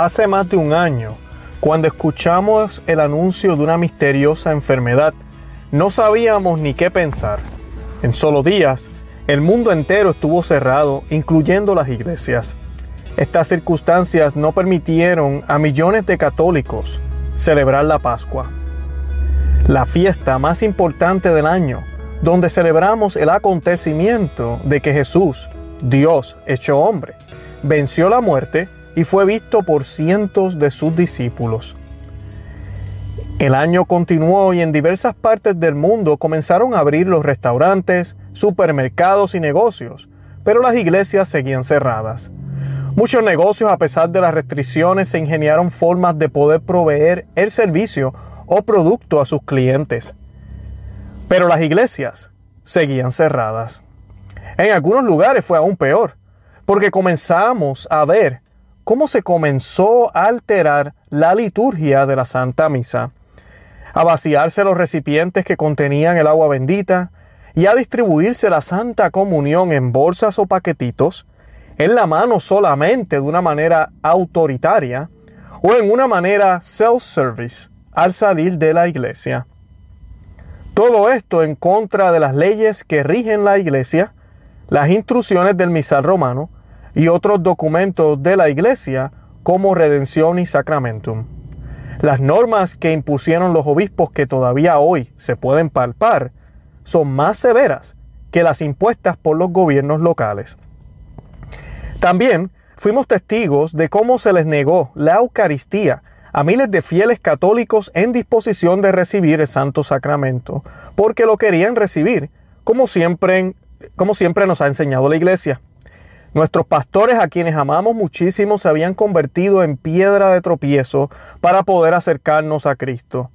Hace más de un año, cuando escuchamos el anuncio de una misteriosa enfermedad, no sabíamos ni qué pensar. En solo días, el mundo entero estuvo cerrado, incluyendo las iglesias. Estas circunstancias no permitieron a millones de católicos celebrar la Pascua, la fiesta más importante del año, donde celebramos el acontecimiento de que Jesús, Dios hecho hombre, venció la muerte y fue visto por cientos de sus discípulos. El año continuó y en diversas partes del mundo comenzaron a abrir los restaurantes, supermercados y negocios, pero las iglesias seguían cerradas. Muchos negocios, a pesar de las restricciones, se ingeniaron formas de poder proveer el servicio o producto a sus clientes. Pero las iglesias seguían cerradas. En algunos lugares fue aún peor, porque comenzamos a ver cómo se comenzó a alterar la liturgia de la Santa Misa, a vaciarse los recipientes que contenían el agua bendita y a distribuirse la Santa Comunión en bolsas o paquetitos, en la mano solamente de una manera autoritaria o en una manera self-service al salir de la iglesia. Todo esto en contra de las leyes que rigen la iglesia, las instrucciones del misal romano y otros documentos de la iglesia como redención y sacramentum. Las normas que impusieron los obispos que todavía hoy se pueden palpar son más severas que las impuestas por los gobiernos locales. También fuimos testigos de cómo se les negó la Eucaristía a miles de fieles católicos en disposición de recibir el Santo Sacramento, porque lo querían recibir, como siempre, como siempre nos ha enseñado la Iglesia. Nuestros pastores, a quienes amamos muchísimo, se habían convertido en piedra de tropiezo para poder acercarnos a Cristo.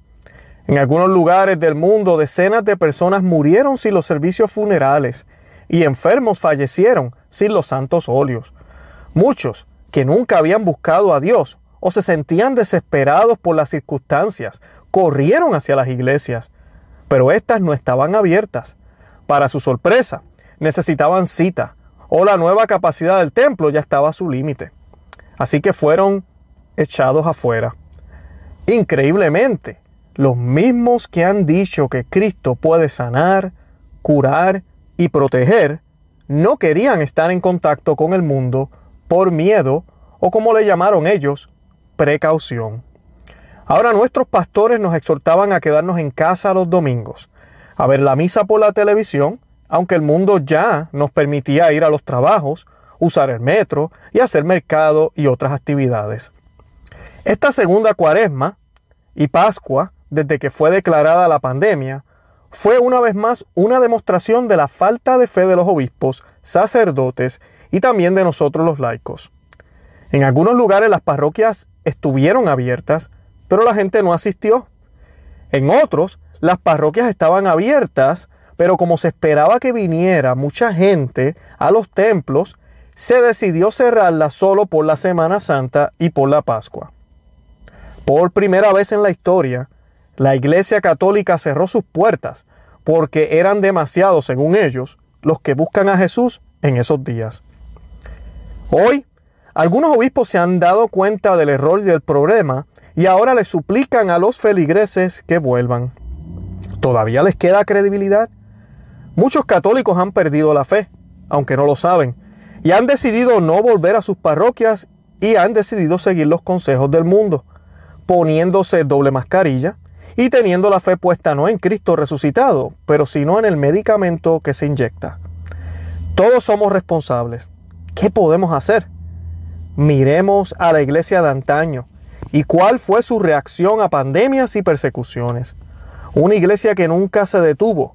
En algunos lugares del mundo, decenas de personas murieron sin los servicios funerales y enfermos fallecieron sin los santos óleos. Muchos que nunca habían buscado a Dios o se sentían desesperados por las circunstancias, corrieron hacia las iglesias, pero éstas no estaban abiertas. Para su sorpresa, necesitaban cita, o la nueva capacidad del templo ya estaba a su límite. Así que fueron echados afuera. Increíblemente, los mismos que han dicho que Cristo puede sanar, curar y proteger, no querían estar en contacto con el mundo por miedo o como le llamaron ellos, precaución. Ahora nuestros pastores nos exhortaban a quedarnos en casa los domingos, a ver la misa por la televisión, aunque el mundo ya nos permitía ir a los trabajos, usar el metro y hacer mercado y otras actividades. Esta segunda cuaresma y Pascua, desde que fue declarada la pandemia, fue una vez más una demostración de la falta de fe de los obispos, sacerdotes y también de nosotros los laicos. En algunos lugares las parroquias estuvieron abiertas, pero la gente no asistió. En otros, las parroquias estaban abiertas, pero como se esperaba que viniera mucha gente a los templos, se decidió cerrarlas solo por la Semana Santa y por la Pascua. Por primera vez en la historia, la Iglesia Católica cerró sus puertas porque eran demasiados, según ellos, los que buscan a Jesús en esos días. Hoy algunos obispos se han dado cuenta del error y del problema y ahora le suplican a los feligreses que vuelvan. ¿Todavía les queda credibilidad? Muchos católicos han perdido la fe, aunque no lo saben, y han decidido no volver a sus parroquias y han decidido seguir los consejos del mundo, poniéndose doble mascarilla y teniendo la fe puesta no en Cristo resucitado, pero sino en el medicamento que se inyecta. Todos somos responsables. ¿Qué podemos hacer? Miremos a la iglesia de antaño y cuál fue su reacción a pandemias y persecuciones. Una iglesia que nunca se detuvo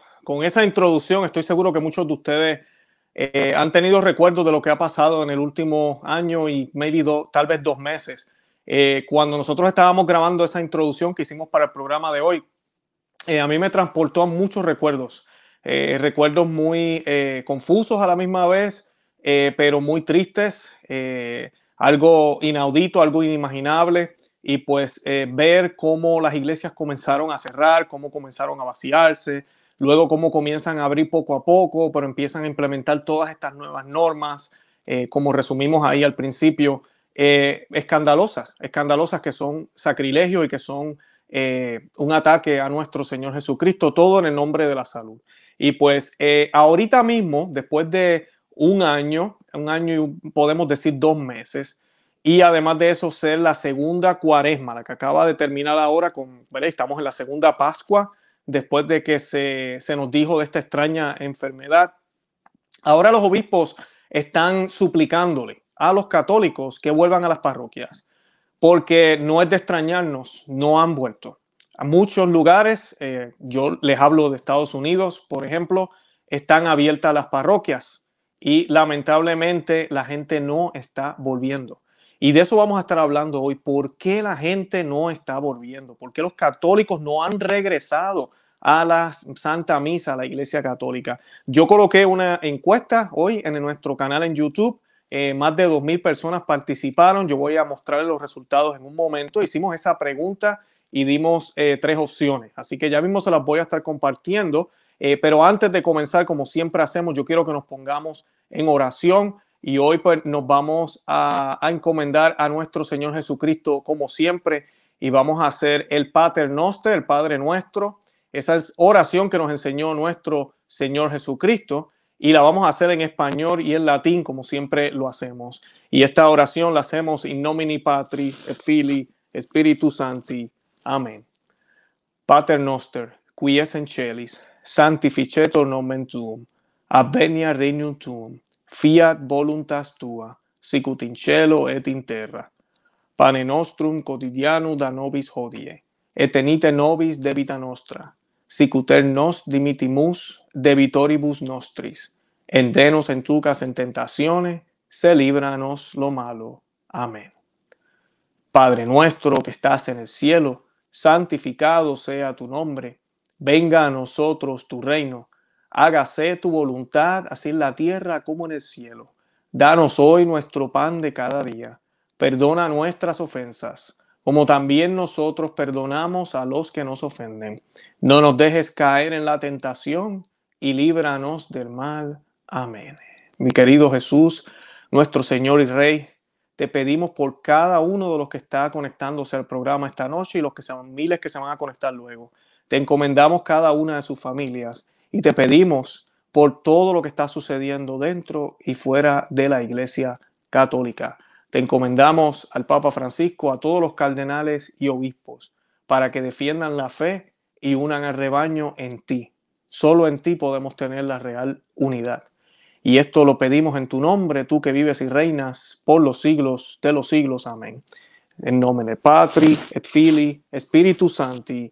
Con esa introducción estoy seguro que muchos de ustedes eh, han tenido recuerdos de lo que ha pasado en el último año y maybe tal vez dos meses. Eh, cuando nosotros estábamos grabando esa introducción que hicimos para el programa de hoy, eh, a mí me transportó a muchos recuerdos, recuerdos muy confusos a la misma vez, pero muy tristes, algo inaudito, algo inimaginable, y pues ver cómo las iglesias comenzaron a cerrar, cómo comenzaron a vaciarse, luego cómo comienzan a abrir poco a poco, pero empiezan a implementar todas estas nuevas normas, como resumimos ahí al principio, eh, escandalosas, escandalosas que son sacrilegio y que son eh, un ataque a nuestro Señor Jesucristo, todo en el nombre de la salud. Y pues eh, ahorita mismo, después de un año, un año y podemos decir dos meses, y además de eso ser la segunda cuaresma, la que acaba de terminar ahora, con, estamos en la segunda Pascua, después de que se, se nos dijo de esta extraña enfermedad. Ahora los obispos están suplicándole a los católicos que vuelvan a las parroquias, porque no es de extrañarnos, no han vuelto. A muchos lugares, eh, yo les hablo de Estados Unidos, por ejemplo, están abiertas las parroquias y lamentablemente la gente no está volviendo. Y de eso vamos a estar hablando hoy. ¿Por qué la gente no está volviendo? ¿Por qué los católicos no han regresado a la Santa Misa, a la Iglesia Católica? Yo coloqué una encuesta hoy en nuestro canal en YouTube eh, más de 2.000 personas participaron. Yo voy a mostrarles los resultados en un momento. Hicimos esa pregunta y dimos eh, tres opciones. Así que ya mismo se las voy a estar compartiendo. Eh, pero antes de comenzar, como siempre hacemos, yo quiero que nos pongamos en oración. Y hoy pues, nos vamos a, encomendar a nuestro Señor Jesucristo como siempre. Y vamos a hacer el Pater Noster, el Padre Nuestro. Esa es oración que nos enseñó nuestro Señor Jesucristo y la vamos a hacer en español y en latín como siempre lo hacemos. Y esta oración la hacemos in nomini Patri et Filii Spiritus Sancti. Amén. Pater noster, qui es in celis, sanctificetur nomen tuum, advenia regnum tuum, fiat voluntas tua, sicut in cielo et in terra. Pane nostrum quotidianum da nobis hodie, et tenite nobis debita nostra, sicuter nos dimitimus debitoribus nostris. Endenos en tucas en tentaciones, se líbranos lo malo. Amén. Padre nuestro que estás en el cielo, santificado sea tu nombre. Venga a nosotros tu reino. Hágase tu voluntad, así en la tierra como en el cielo. Danos hoy nuestro pan de cada día. Perdona nuestras ofensas como también nosotros perdonamos a los que nos ofenden. No nos dejes caer en la tentación y líbranos del mal. Amén. Mi querido Jesús, nuestro Señor y Rey, te pedimos por cada uno de los que está conectándose al programa esta noche y los que son miles que se van a conectar luego. Te encomendamos cada una de sus familias y te pedimos por todo lo que está sucediendo dentro y fuera de la Iglesia Católica. Te encomendamos al Papa Francisco, a todos los cardenales y obispos, para que defiendan la fe y unan al rebaño en ti. Solo en ti podemos tener la real unidad. Y esto lo pedimos en tu nombre, tú que vives y reinas por los siglos de los siglos. Amén. En nombre del Patri, et Fili, Espíritu Santi.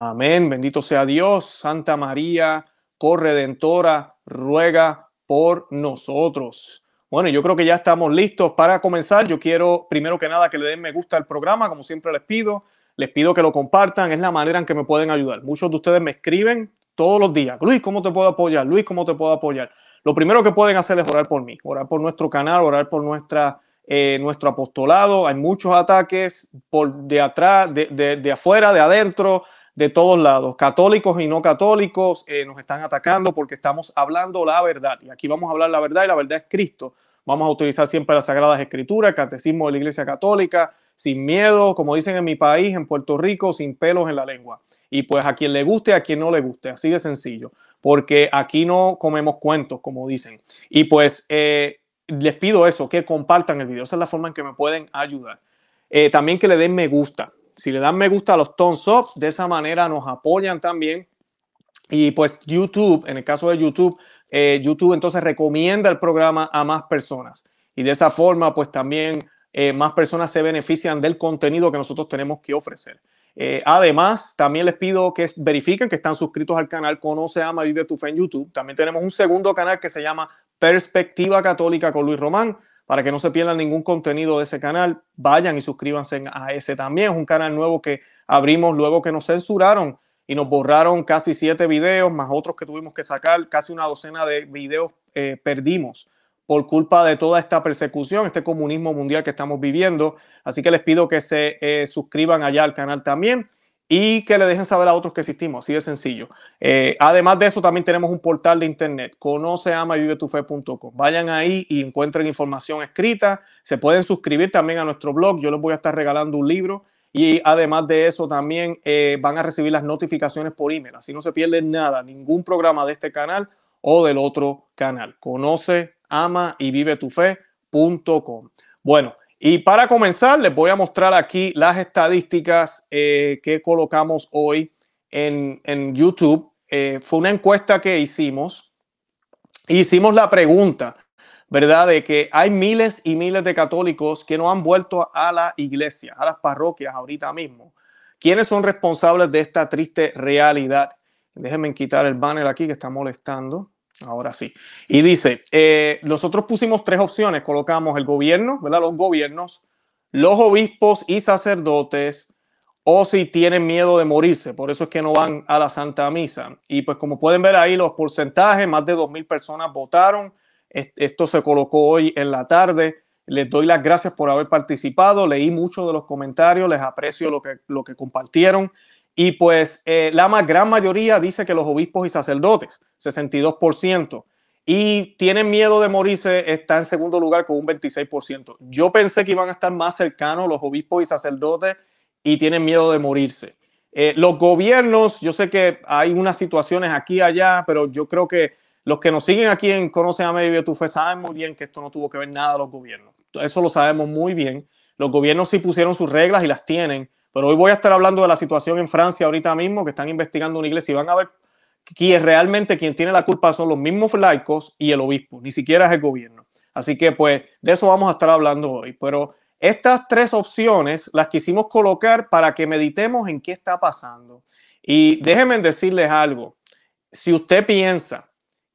Amén. Bendito sea Dios. Santa María, corredentora, ruega por nosotros. Bueno, yo creo que ya estamos listos para comenzar. Yo quiero, primero que nada, que le den me gusta al programa, como siempre les pido. Les pido que lo compartan, es la manera en que me pueden ayudar. Muchos de ustedes me escriben todos los días. Luis, ¿cómo te puedo apoyar? Luis, ¿cómo te puedo apoyar? Lo primero que pueden hacer es orar por mí, orar por nuestro canal, orar por nuestra, eh, nuestro apostolado. Hay muchos ataques por de atrás, de, de, afuera, de adentro, de todos lados. Católicos y no católicos eh, nos están atacando porque estamos hablando la verdad. Y aquí vamos a hablar la verdad y la verdad es Cristo. Vamos a utilizar siempre las Sagradas Escrituras, Catecismo de la Iglesia Católica, sin miedo, como dicen en mi país, en Puerto Rico, sin pelos en la lengua. Y pues a quien le guste, a quien no le guste, así de sencillo, porque aquí no comemos cuentos, como dicen. Y pues eh, les pido eso, que compartan el video, esa es la forma en que me pueden ayudar. Eh, también que le den me gusta. Si le dan me gusta a los thumbs up, de esa manera nos apoyan también. Y pues YouTube, en el caso de YouTube, eh, YouTube entonces recomienda el programa a más personas. Y de esa forma, pues también eh, más personas se benefician del contenido que nosotros tenemos que ofrecer. Eh, además, también les pido que verifiquen que están suscritos al canal Conoce, Ama, Vive tu Fe en YouTube. También tenemos un segundo canal que se llama Perspectiva Católica con Luis Román para que no se pierdan ningún contenido de ese canal, vayan y suscríbanse a ese también. Es un canal nuevo que abrimos luego que nos censuraron y nos borraron casi siete videos, más otros que tuvimos que sacar, casi una docena de videos eh, perdimos por culpa de toda esta persecución, este comunismo mundial que estamos viviendo. Así que les pido que se eh, suscriban allá al canal también y que le dejen saber a otros que existimos, así de sencillo. Eh, además de eso, también tenemos un portal de internet, conoce, ama y vive tu fe.com. Vayan ahí y encuentren información escrita. Se pueden suscribir también a nuestro blog. Yo les voy a estar regalando un libro y además de eso también eh, van a recibir las notificaciones por email. Así no se pierden nada, ningún programa de este canal o del otro canal. Conoce, ama y vive tu fe.com. Bueno, y para comenzar, les voy a mostrar aquí las estadísticas eh, que colocamos hoy en, YouTube. Eh, fue una encuesta que hicimos. Hicimos la pregunta, ¿verdad? De que hay miles y miles de católicos que no han vuelto a la iglesia, a las parroquias ahorita mismo. ¿Quiénes son responsables de esta triste realidad? Déjenme quitar el banner aquí que está molestando. Ahora sí. Y dice, eh, nosotros pusimos tres opciones, colocamos el gobierno, ¿verdad? Los gobiernos, los obispos y sacerdotes, o si tienen miedo de morirse, por eso es que no van a la Santa Misa. Y pues como pueden ver ahí los porcentajes, más de 2.000 personas votaron. Esto se colocó hoy en la tarde. Les doy las gracias por haber participado. Leí muchos de los comentarios, les aprecio lo que, lo que compartieron. Y pues eh, la más gran mayoría dice que los obispos y sacerdotes, 62%, y tienen miedo de morirse, está en segundo lugar con un 26%. Yo pensé que iban a estar más cercanos los obispos y sacerdotes y tienen miedo de morirse. Eh, los gobiernos, yo sé que hay unas situaciones aquí y allá, pero yo creo que los que nos siguen aquí en Conoce a Medio tu Fe saben muy bien que esto no tuvo que ver nada a los gobiernos. Eso lo sabemos muy bien. Los gobiernos sí pusieron sus reglas y las tienen, pero hoy voy a estar hablando de la situación en Francia ahorita mismo, que están investigando una iglesia y van a ver que realmente quien tiene la culpa son los mismos laicos y el obispo, ni siquiera es el gobierno. Así que pues de eso vamos a estar hablando hoy. Pero estas tres opciones las quisimos colocar para que meditemos en qué está pasando. Y déjenme decirles algo. Si usted piensa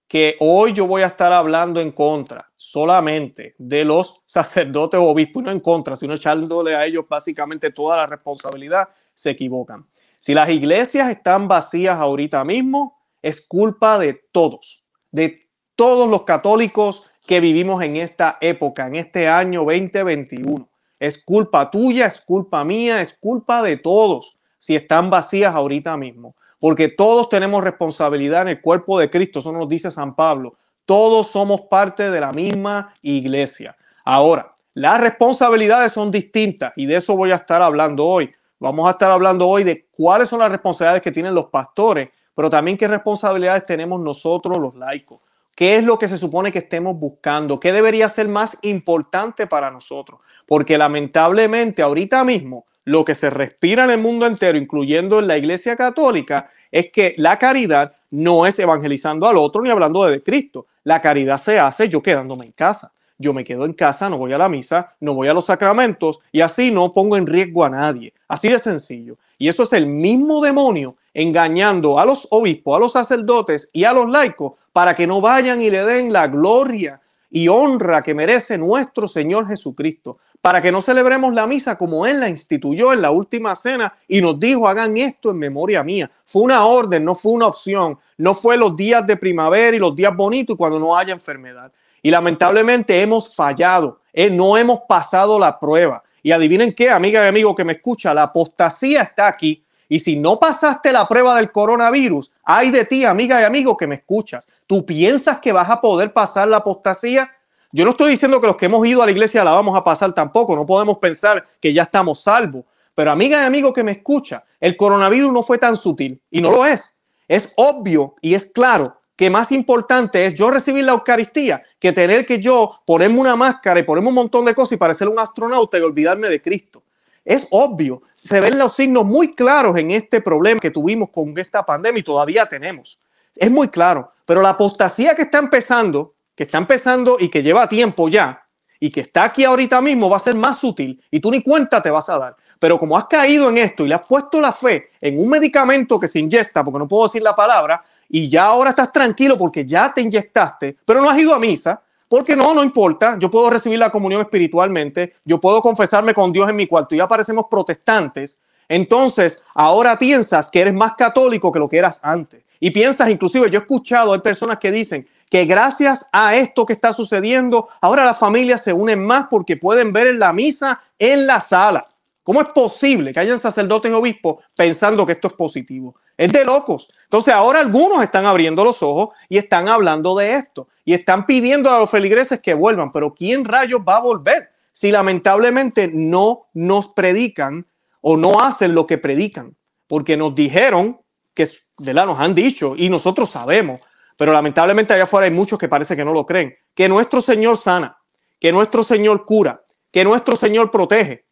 que hoy yo voy a estar hablando en contra solamente de los sacerdotes o obispos, no en contra, sino echándole a ellos básicamente toda la responsabilidad, se equivocan. Si las iglesias están vacías ahorita mismo, es culpa de todos, de todos los católicos que vivimos en esta época, en este año 2021. Es culpa tuya, es culpa mía, es culpa de todos si están vacías ahorita mismo porque todos tenemos responsabilidad en el cuerpo de Cristo, eso nos dice San Pablo. Todos somos parte de la misma iglesia. Ahora, las responsabilidades son distintas y de eso voy a estar hablando hoy. Vamos a estar hablando hoy de cuáles son las responsabilidades que tienen los pastores, pero también qué responsabilidades tenemos nosotros los laicos. ¿Qué es lo que se supone que estemos buscando? ¿Qué debería ser más importante para nosotros? Porque lamentablemente ahorita mismo lo que se respira en el mundo entero, incluyendo en la Iglesia Católica, es que la caridad no es evangelizando al otro ni hablando de Cristo. La caridad se hace yo quedándome en casa. Yo me quedo en casa, no voy a la misa, no voy a los sacramentos y así no pongo en riesgo a nadie. Así de sencillo. Y eso es el mismo demonio engañando a los obispos, a los sacerdotes y a los laicos para que no vayan y le den la gloria y honra que merece nuestro Señor Jesucristo para que no celebremos la misa como Él la instituyó en la última cena y nos dijo, hagan esto en memoria mía. Fue una orden, no fue una opción, no fue los días de primavera y los días bonitos cuando no haya enfermedad. Y lamentablemente hemos fallado, eh, no hemos pasado la prueba. Y adivinen qué, amiga y amigo que me escucha, la apostasía está aquí. Y si no pasaste la prueba del coronavirus, hay de ti, amiga y amigo que me escuchas. ¿Tú piensas que vas a poder pasar la apostasía? Yo no estoy diciendo que los que hemos ido a la iglesia la vamos a pasar tampoco, no podemos pensar que ya estamos salvos. Pero amiga y amigo que me escucha, el coronavirus no fue tan sutil y no lo es. Es obvio y es claro que más importante es yo recibir la Eucaristía que tener que yo ponerme una máscara y ponerme un montón de cosas y parecer un astronauta y olvidarme de Cristo. Es obvio, se ven los signos muy claros en este problema que tuvimos con esta pandemia y todavía tenemos. Es muy claro, pero la apostasía que está empezando que está empezando y que lleva tiempo ya y que está aquí ahorita mismo va a ser más útil y tú ni cuenta te vas a dar. Pero como has caído en esto y le has puesto la fe en un medicamento que se inyecta, porque no puedo decir la palabra, y ya ahora estás tranquilo porque ya te inyectaste, pero no has ido a misa, Porque no, no importa, yo puedo recibir la comunión espiritualmente, yo puedo confesarme con Dios en mi cuarto, ya parecemos protestantes, entonces ahora piensas que eres más católico que lo que eras antes. Y piensas, inclusive yo he escuchado, hay personas que dicen que gracias a esto que está sucediendo, ahora las familias se unen más porque pueden ver en la misa en la sala. ¿Cómo es posible que hayan sacerdotes y obispos pensando que esto es positivo? Es de locos. Entonces ahora algunos están abriendo los ojos y están hablando de esto y están pidiendo a los feligreses que vuelvan, pero ¿quién rayos va a volver si lamentablemente no nos predican o no hacen lo que predican? Porque nos dijeron que, ¿verdad? Nos han dicho y nosotros sabemos, pero lamentablemente allá afuera hay muchos que parece que no lo creen, que nuestro Señor sana, que nuestro Señor cura, que nuestro Señor protege,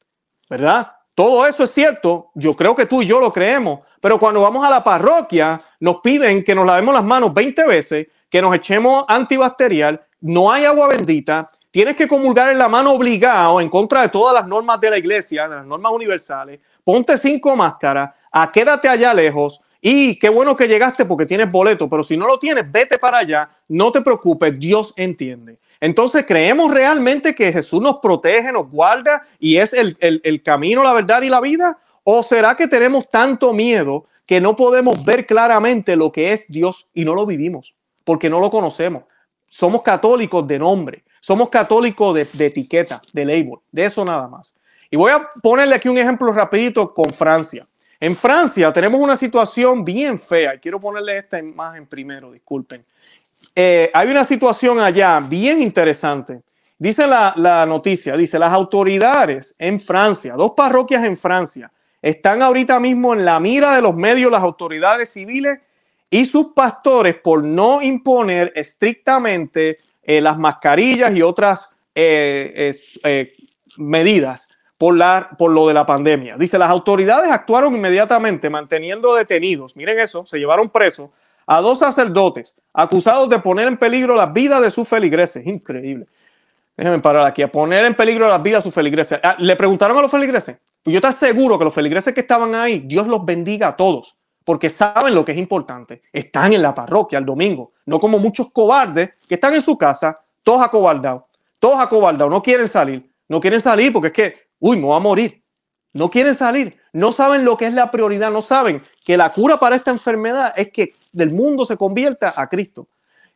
¿verdad? Todo eso es cierto, yo creo que tú y yo lo creemos, pero cuando vamos a la parroquia nos piden que nos lavemos las manos 20 veces, que nos echemos antibacterial, no hay agua bendita, tienes que comulgar en la mano obligado en contra de todas las normas de la iglesia, de las normas universales, ponte cinco máscaras, a quédate allá lejos, y qué bueno que llegaste porque tienes boleto, pero si no lo tienes, vete para allá, no te preocupes, Dios entiende. Entonces, ¿creemos realmente que Jesús nos protege, nos guarda y es el, el, camino, la verdad y la vida? ¿O será que tenemos tanto miedo que no podemos ver claramente lo que es Dios y no lo vivimos? Porque no lo conocemos. Somos católicos de nombre, somos católicos de, de etiqueta, de label, de eso nada más. Y voy a ponerle aquí un ejemplo rapidito con Francia. En Francia tenemos una situación bien fea. Quiero ponerle esta imagen primero, disculpen. Eh, hay una situación allá bien interesante. Dice la, noticia, dice, las autoridades en Francia, dos parroquias en Francia, están ahorita mismo en la mira de los medios, las autoridades civiles y sus pastores por no imponer estrictamente eh, las mascarillas y otras eh, medidas por, por lo de la pandemia. Dice, las autoridades actuaron inmediatamente manteniendo detenidos, miren eso, se llevaron presos a dos sacerdotes acusados de poner en peligro la vida de sus feligreses. Increíble. Déjenme parar aquí, a poner en peligro la vida de sus feligreses. Ah, le preguntaron a los feligreses, yo te aseguro que los feligreses que estaban ahí, Dios los bendiga a todos, porque saben lo que es importante. Están en la parroquia el domingo, no como muchos cobardes que están en su casa, todos acobardados, todos acobardados, no quieren salir, no quieren salir porque es que uy, me voy a morir. No quieren salir, no saben lo que es la prioridad, no saben que la cura para esta enfermedad es que del mundo se convierta a Cristo.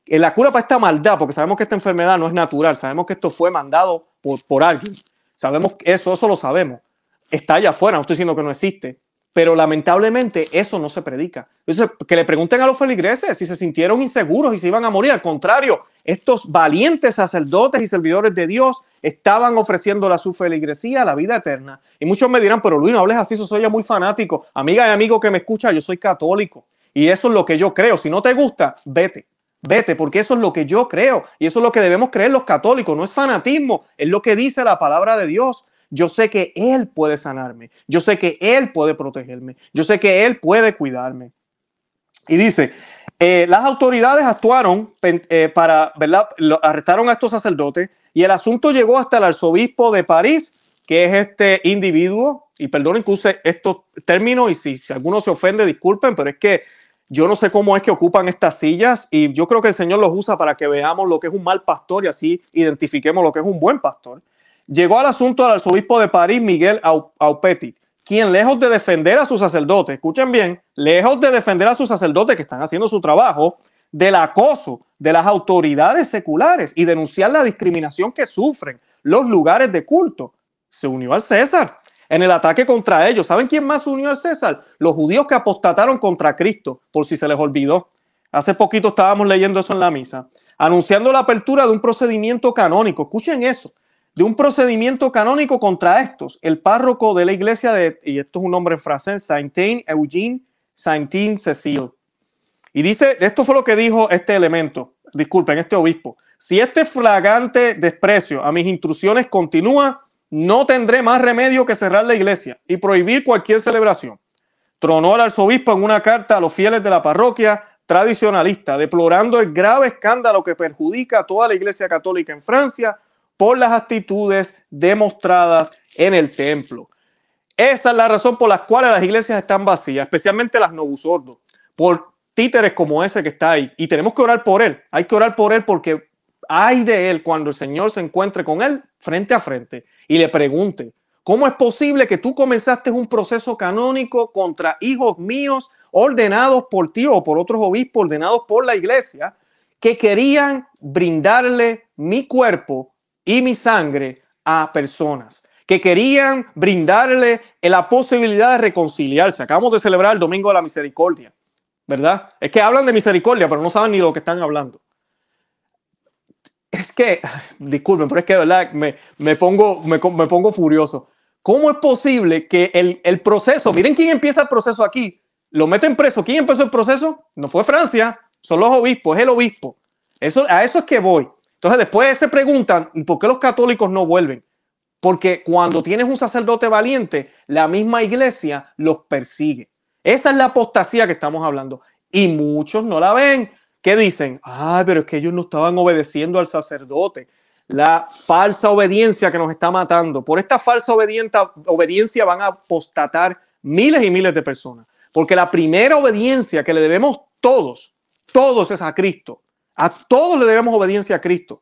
La cura para esta maldad, porque sabemos que esta enfermedad no es natural, sabemos que esto fue mandado por, por alguien. Sabemos que eso, eso lo sabemos. Está allá afuera, no estoy diciendo que no existe, pero lamentablemente eso no se predica. Entonces, que le pregunten a los feligreses si se sintieron inseguros y se iban a morir. Al contrario, estos valientes sacerdotes y servidores de Dios estaban ofreciendo la su feligresía, la vida eterna. Y muchos me dirán, pero Luis, no hables así, eso soy ya muy fanático. Amiga y amigo que me escucha, yo soy católico. Y eso es lo que yo creo. Si no te gusta, vete. Vete, porque eso es lo que yo creo. Y eso es lo que debemos creer los católicos. No es fanatismo, es lo que dice la palabra de Dios. Yo sé que Él puede sanarme. Yo sé que Él puede protegerme. Yo sé que Él puede cuidarme. Y dice, eh, las autoridades actuaron eh, para, ¿verdad? arrestaron a estos sacerdotes y el asunto llegó hasta el arzobispo de París, que es este individuo, y perdonen que use estos términos y si, si alguno se ofende, disculpen, pero es que yo no sé cómo es que ocupan estas sillas y yo creo que el Señor los usa para que veamos lo que es un mal pastor y así identifiquemos lo que es un buen pastor llegó al asunto del arzobispo de París, Miguel Aupetit, quien lejos de defender a sus sacerdotes, escuchen bien, lejos de defender a sus sacerdotes que están haciendo su trabajo, del acoso de las autoridades seculares y denunciar la discriminación que sufren los lugares de culto, se unió al César en el ataque contra ellos. ¿Saben quién más se unió al César? Los judíos que apostataron contra Cristo, por si se les olvidó. Hace poquito estábamos leyendo eso en la misa, anunciando la apertura de un procedimiento canónico. Escuchen eso de un procedimiento canónico contra estos. El párroco de la iglesia de, y esto es un nombre en francés, Saintin Eugene Saintin Cecil. Y dice, esto fue lo que dijo este elemento, disculpen, este obispo. Si este flagrante desprecio a mis instrucciones continúa, no tendré más remedio que cerrar la iglesia y prohibir cualquier celebración. Tronó al arzobispo en una carta a los fieles de la parroquia tradicionalista, deplorando el grave escándalo que perjudica a toda la iglesia católica en Francia por las actitudes demostradas en el templo. Esa es la razón por la cual las iglesias están vacías, especialmente las novusordos, por títeres como ese que está ahí. Y tenemos que orar por él. Hay que orar por él porque Ay de él cuando el Señor se encuentre con él frente a frente y le pregunte, ¿cómo es posible que tú comenzaste un proceso canónico contra hijos míos ordenados por ti o por otros obispos ordenados por la iglesia que querían brindarle mi cuerpo y mi sangre a personas? que querían brindarle la posibilidad de reconciliarse. Acabamos de celebrar el Domingo de la Misericordia, ¿verdad? Es que hablan de misericordia, pero no saben ni lo que están hablando es que, disculpen, pero es que de verdad me, pongo, me, pongo furioso. ¿Cómo es posible que el, el, proceso, miren quién empieza el proceso aquí, lo meten preso? ¿Quién empezó el proceso? No fue Francia, son los obispos, es el obispo. Eso, a eso es que voy. Entonces después se preguntan, ¿por qué los católicos no vuelven? Porque cuando tienes un sacerdote valiente, la misma iglesia los persigue. Esa es la apostasía que estamos hablando. Y muchos no la ven ¿Qué dicen? Ah, pero es que ellos no estaban obedeciendo al sacerdote. La falsa obediencia que nos está matando. Por esta falsa obediencia van a apostatar miles y miles de personas. Porque la primera obediencia que le debemos todos, todos es a Cristo. A todos le debemos obediencia a Cristo.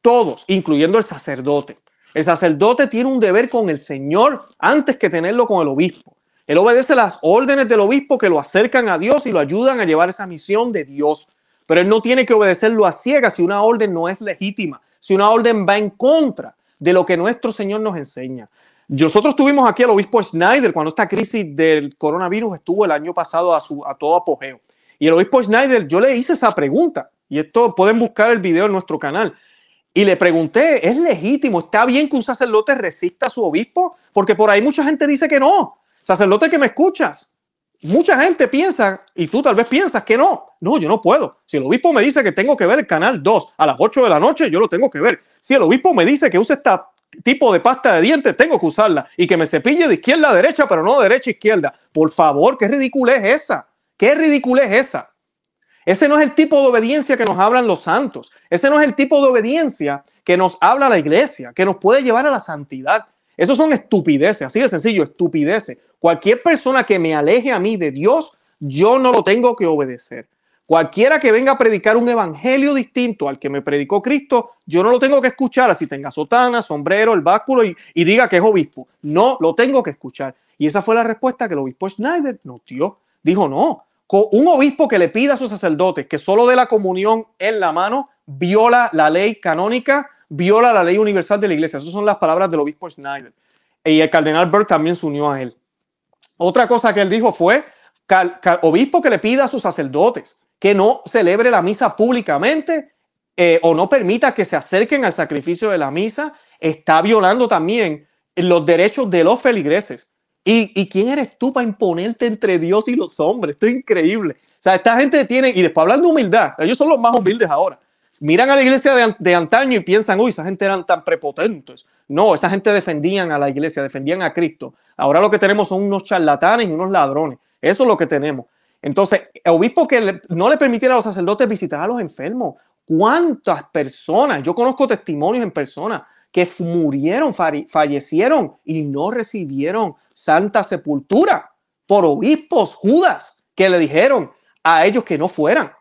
Todos, incluyendo el sacerdote. El sacerdote tiene un deber con el Señor antes que tenerlo con el obispo. Él obedece las órdenes del obispo que lo acercan a Dios y lo ayudan a llevar esa misión de Dios. Pero él no tiene que obedecerlo a ciegas si una orden no es legítima, si una orden va en contra de lo que nuestro Señor nos enseña. Nosotros tuvimos aquí al obispo Schneider cuando esta crisis del coronavirus estuvo el año pasado a, su, a todo apogeo. Y el obispo Schneider, yo le hice esa pregunta, y esto pueden buscar el video en nuestro canal. Y le pregunté, ¿es legítimo? ¿Está bien que un sacerdote resista a su obispo? Porque por ahí mucha gente dice que no. Sacerdote que me escuchas, mucha gente piensa, y tú tal vez piensas que no. No, yo no puedo. Si el obispo me dice que tengo que ver el canal 2 a las 8 de la noche, yo lo tengo que ver. Si el obispo me dice que use este tipo de pasta de dientes, tengo que usarla. Y que me cepille de izquierda a derecha, pero no de derecha a izquierda. Por favor, ¿qué ridícula es esa? ¿Qué ridícula es esa? Ese no es el tipo de obediencia que nos hablan los santos. Ese no es el tipo de obediencia que nos habla la iglesia, que nos puede llevar a la santidad. Esos son estupideces, así de sencillo, estupideces. Cualquier persona que me aleje a mí de Dios, yo no lo tengo que obedecer. Cualquiera que venga a predicar un evangelio distinto al que me predicó Cristo, yo no lo tengo que escuchar, así tenga sotana, sombrero, el báculo y, diga que es obispo. No lo tengo que escuchar. Y esa fue la respuesta que el obispo Schneider nos dio. Dijo, no, un obispo que le pida a sus sacerdotes que solo de la comunión en la mano viola la ley canónica viola la ley universal de la iglesia. Esas son las palabras del obispo Schneider. Y el cardenal Burke también se unió a él. Otra cosa que él dijo fue, obispo que le pida a sus sacerdotes que no celebre la misa públicamente eh, o no permita que se acerquen al sacrificio de la misa, está violando también los derechos de los feligreses. ¿Y, ¿Y quién eres tú para imponerte entre Dios y los hombres? Esto es increíble. O sea, esta gente tiene, y después hablando de humildad, ellos son los más humildes ahora miran a la iglesia de, antaño y piensan, uy, esa gente eran tan prepotentes. No, esa gente defendían a la iglesia, defendían a Cristo. Ahora lo que tenemos son unos charlatanes y unos ladrones. Eso es lo que tenemos. Entonces, el obispo que no le permitiera a los sacerdotes visitar a los enfermos. ¿Cuántas personas? Yo conozco testimonios en personas que murieron, fallecieron y no recibieron santa sepultura por obispos judas que le dijeron a ellos que no fueran.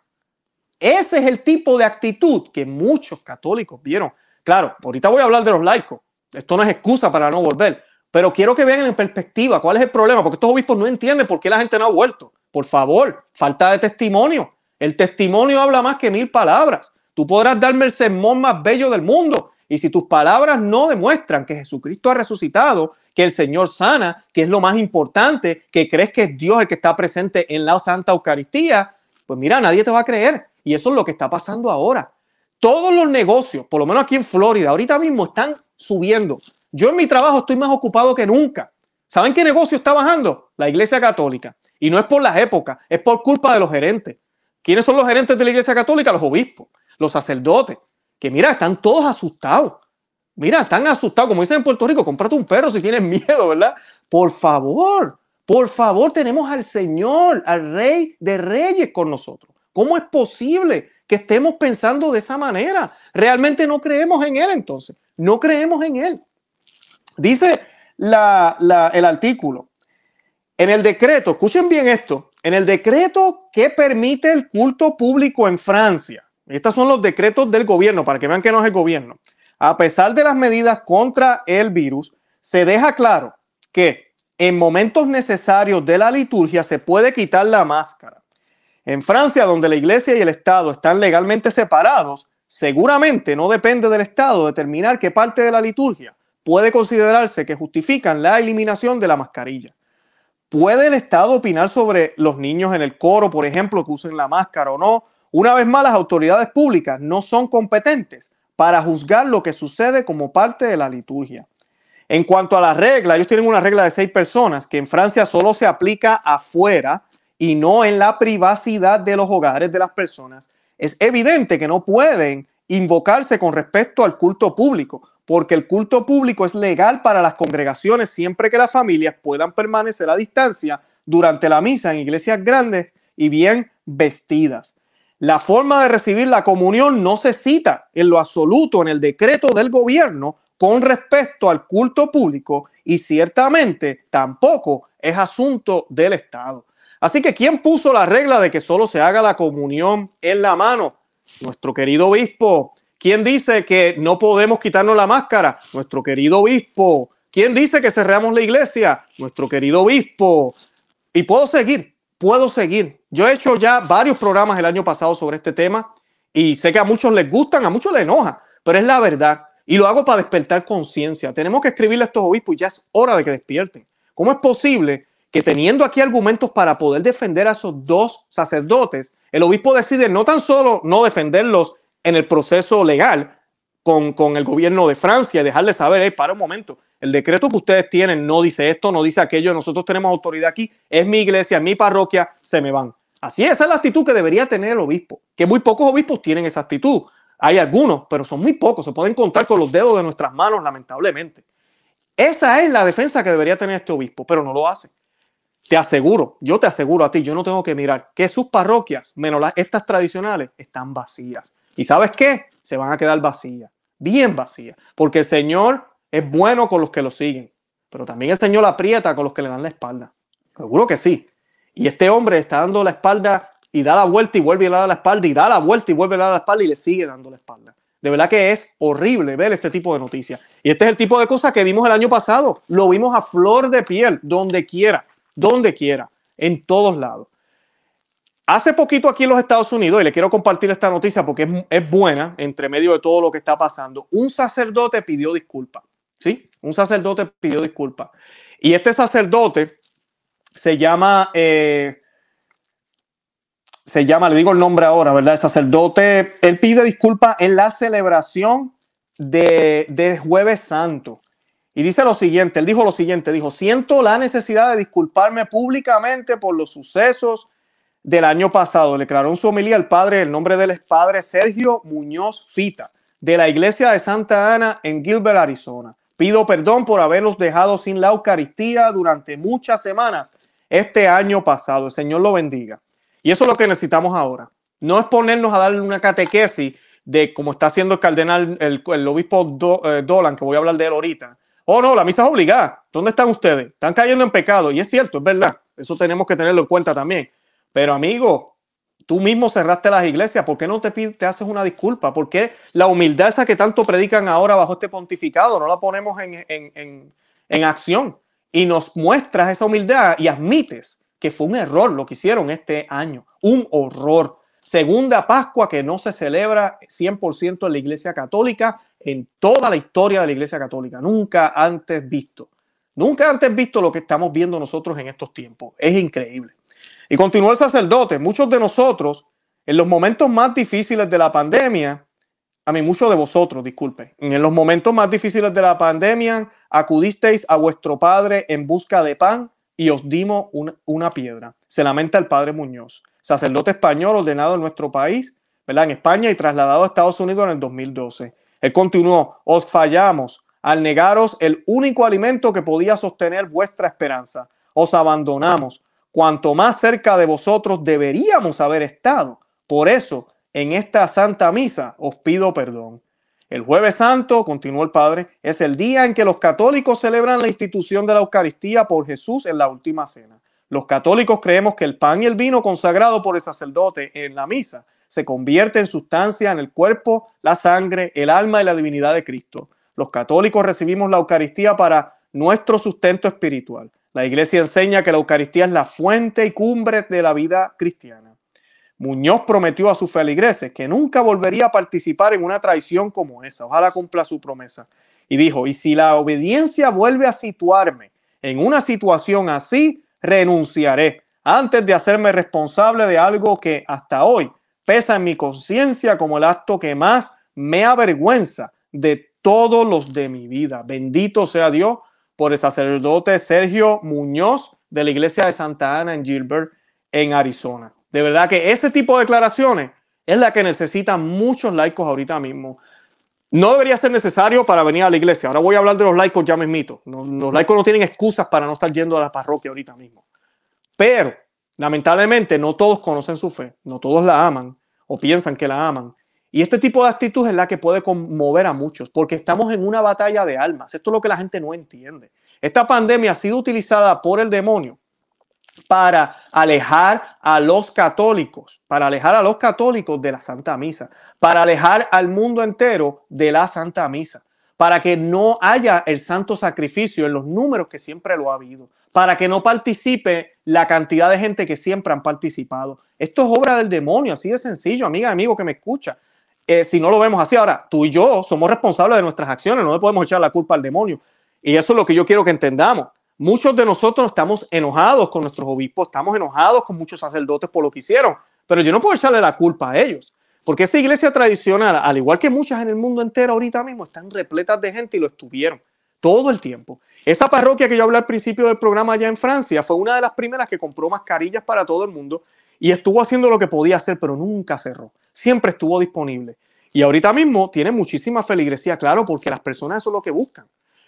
Ese es el tipo de actitud que muchos católicos vieron. Claro, ahorita voy a hablar de los laicos. Esto no es excusa para no volver. Pero quiero que vean en perspectiva cuál es el problema, porque estos obispos no entienden por qué la gente no ha vuelto. Por favor, falta de testimonio. El testimonio habla más que mil palabras. Tú podrás darme el sermón más bello del mundo. Y si tus palabras no demuestran que Jesucristo ha resucitado, que el Señor sana, que es lo más importante, que crees que es Dios el que está presente en la Santa Eucaristía, pues mira, nadie te va a creer. Y eso es lo que está pasando ahora. Todos los negocios, por lo menos aquí en Florida, ahorita mismo están subiendo. Yo en mi trabajo estoy más ocupado que nunca. ¿Saben qué negocio está bajando? La Iglesia Católica. Y no es por las épocas, es por culpa de los gerentes. ¿Quiénes son los gerentes de la Iglesia Católica? Los obispos, los sacerdotes, que mira, están todos asustados. Mira, están asustados. Como dicen en Puerto Rico, cómprate un perro si tienes miedo, ¿verdad? Por favor, por favor, tenemos al Señor, al Rey de Reyes con nosotros. ¿Cómo es posible que estemos pensando de esa manera? Realmente no creemos en Él entonces. No creemos en Él. Dice el artículo, en el decreto, escuchen bien esto, en el decreto que permite el culto público en Francia, estos son los decretos del gobierno, para que vean que no es el gobierno, a pesar de las medidas contra el virus, se deja claro que en momentos necesarios de la liturgia se puede quitar la máscara. En Francia, donde la iglesia y el Estado están legalmente separados, seguramente no depende del Estado determinar qué parte de la liturgia puede considerarse que justifican la eliminación de la mascarilla. ¿Puede el Estado opinar sobre los niños en el coro, por ejemplo, que usen la máscara o no? Una vez más, las autoridades públicas no son competentes para juzgar lo que sucede como parte de la liturgia. En cuanto a la regla, ellos tienen una regla de seis personas que en Francia solo se aplica afuera y no en la privacidad de los hogares de las personas. Es evidente que no pueden invocarse con respecto al culto público, porque el culto público es legal para las congregaciones siempre que las familias puedan permanecer a distancia durante la misa en iglesias grandes y bien vestidas. La forma de recibir la comunión no se cita en lo absoluto en el decreto del gobierno con respecto al culto público y ciertamente tampoco es asunto del Estado. Así que, ¿quién puso la regla de que solo se haga la comunión en la mano? Nuestro querido obispo. ¿Quién dice que no podemos quitarnos la máscara? Nuestro querido obispo. ¿Quién dice que cerramos la iglesia? Nuestro querido obispo. Y puedo seguir, puedo seguir. Yo he hecho ya varios programas el año pasado sobre este tema y sé que a muchos les gustan, a muchos les enoja, pero es la verdad. Y lo hago para despertar conciencia. Tenemos que escribirle a estos obispos y ya es hora de que despierten. ¿Cómo es posible que teniendo aquí argumentos para poder defender a esos dos sacerdotes, el obispo decide no tan solo no defenderlos en el proceso legal con, con el gobierno de Francia y dejarle saber, para un momento, el decreto que ustedes tienen no dice esto, no dice aquello, nosotros tenemos autoridad aquí, es mi iglesia, mi parroquia, se me van. Así es, esa es la actitud que debería tener el obispo, que muy pocos obispos tienen esa actitud. Hay algunos, pero son muy pocos, se pueden contar con los dedos de nuestras manos, lamentablemente. Esa es la defensa que debería tener este obispo, pero no lo hace. Te aseguro, yo te aseguro a ti, yo no tengo que mirar que sus parroquias, menos las, estas tradicionales, están vacías. ¿Y sabes qué? Se van a quedar vacías, bien vacías, porque el Señor es bueno con los que lo siguen, pero también el Señor aprieta con los que le dan la espalda. Seguro que sí. Y este hombre está dando la espalda y da la vuelta y vuelve y le da la espalda y da la vuelta y vuelve y le da la espalda y le sigue dando la espalda. De verdad que es horrible ver este tipo de noticias. Y este es el tipo de cosas que vimos el año pasado. Lo vimos a flor de piel, donde quiera, donde quiera, en todos lados. Hace poquito aquí en los Estados Unidos, y le quiero compartir esta noticia porque es, es buena entre medio de todo lo que está pasando, un sacerdote pidió disculpas. ¿Sí? Un sacerdote pidió disculpas. Y este sacerdote se llama eh, se llama, le digo el nombre ahora, ¿verdad? El sacerdote, él pide disculpas en la celebración de, de, Jueves Santo. Y dice lo siguiente, él dijo lo siguiente, dijo, siento la necesidad de disculparme públicamente por los sucesos del año pasado. Le declaró en su homilía el padre, el nombre del padre Sergio Muñoz Fita, de la iglesia de Santa Ana en Gilbert, Arizona. Pido perdón por haberlos dejado sin la Eucaristía durante muchas semanas este año pasado. El Señor lo bendiga. Y eso es lo que necesitamos ahora. No es ponernos a darle una catequesis de como está haciendo el cardenal, el, obispo eh, Dolan, que voy a hablar de él ahorita. Oh, no, la misa es obligada. ¿Dónde están ustedes? Están cayendo en pecado. Y es cierto, es verdad. Eso tenemos que tenerlo en cuenta también. Pero amigo, tú mismo cerraste las iglesias. ¿Por qué no te, haces una disculpa? ¿Por qué la humildad esa que tanto predican ahora bajo este pontificado no la ponemos en, en, en acción? Y nos muestras esa humildad y admites que fue un error lo que hicieron este año, un horror. Segunda Pascua que no se celebra 100% en la Iglesia Católica, en toda la historia de la Iglesia Católica, nunca antes visto. Nunca antes visto lo que estamos viendo nosotros en estos tiempos. Es increíble. Y continuó el sacerdote. Muchos de nosotros, en los momentos más difíciles de la pandemia, a mí muchos de vosotros, disculpe, en los momentos más difíciles de la pandemia, acudisteis a vuestro Padre en busca de pan y os dimos una piedra. Se lamenta el padre Muñoz, sacerdote español ordenado en nuestro país, ¿verdad? En España y trasladado a Estados Unidos en el 2012. Él continuó, os fallamos al negaros el único alimento que podía sostener vuestra esperanza. Os abandonamos. Cuanto más cerca de vosotros deberíamos haber estado. Por eso, en esta santa misa os pido perdón. El jueves santo, continuó el padre, es el día en que los católicos celebran la institución de la Eucaristía por Jesús en la última cena. Los católicos creemos que el pan y el vino consagrado por el sacerdote en la misa se convierte en sustancia en el cuerpo, la sangre, el alma y la divinidad de Cristo. Los católicos recibimos la Eucaristía para nuestro sustento espiritual. La iglesia enseña que la Eucaristía es la fuente y cumbre de la vida cristiana. Muñoz prometió a sus feligreses que nunca volvería a participar en una traición como esa. Ojalá cumpla su promesa. Y dijo, y si la obediencia vuelve a situarme en una situación así, renunciaré antes de hacerme responsable de algo que hasta hoy pesa en mi conciencia como el acto que más me avergüenza de todos los de mi vida. Bendito sea Dios por el sacerdote Sergio Muñoz de la iglesia de Santa Ana en Gilbert, en Arizona. De verdad que ese tipo de declaraciones es la que necesitan muchos laicos ahorita mismo. No debería ser necesario para venir a la iglesia. Ahora voy a hablar de los laicos ya mismito. Los laicos no tienen excusas para no estar yendo a la parroquia ahorita mismo. Pero, lamentablemente, no todos conocen su fe, no todos la aman o piensan que la aman. Y este tipo de actitud es la que puede conmover a muchos, porque estamos en una batalla de almas. Esto es lo que la gente no entiende. Esta pandemia ha sido utilizada por el demonio para alejar a los católicos, para alejar a los católicos de la Santa Misa, para alejar al mundo entero de la Santa Misa, para que no haya el santo sacrificio en los números que siempre lo ha habido, para que no participe la cantidad de gente que siempre han participado. Esto es obra del demonio, así de sencillo, amiga, amigo que me escucha. Eh, si no lo vemos así, ahora tú y yo somos responsables de nuestras acciones, no le podemos echar la culpa al demonio. Y eso es lo que yo quiero que entendamos. Muchos de nosotros estamos enojados con nuestros obispos, estamos enojados con muchos sacerdotes por lo que hicieron, pero yo no puedo echarle la culpa a ellos, porque esa iglesia tradicional, al igual que muchas en el mundo entero ahorita mismo, están repletas de gente y lo estuvieron todo el tiempo. Esa parroquia que yo hablé al principio del programa allá en Francia fue una de las primeras que compró mascarillas para todo el mundo y estuvo haciendo lo que podía hacer, pero nunca cerró. Siempre estuvo disponible. Y ahorita mismo tiene muchísima feligresía, claro, porque las personas eso es lo que buscan.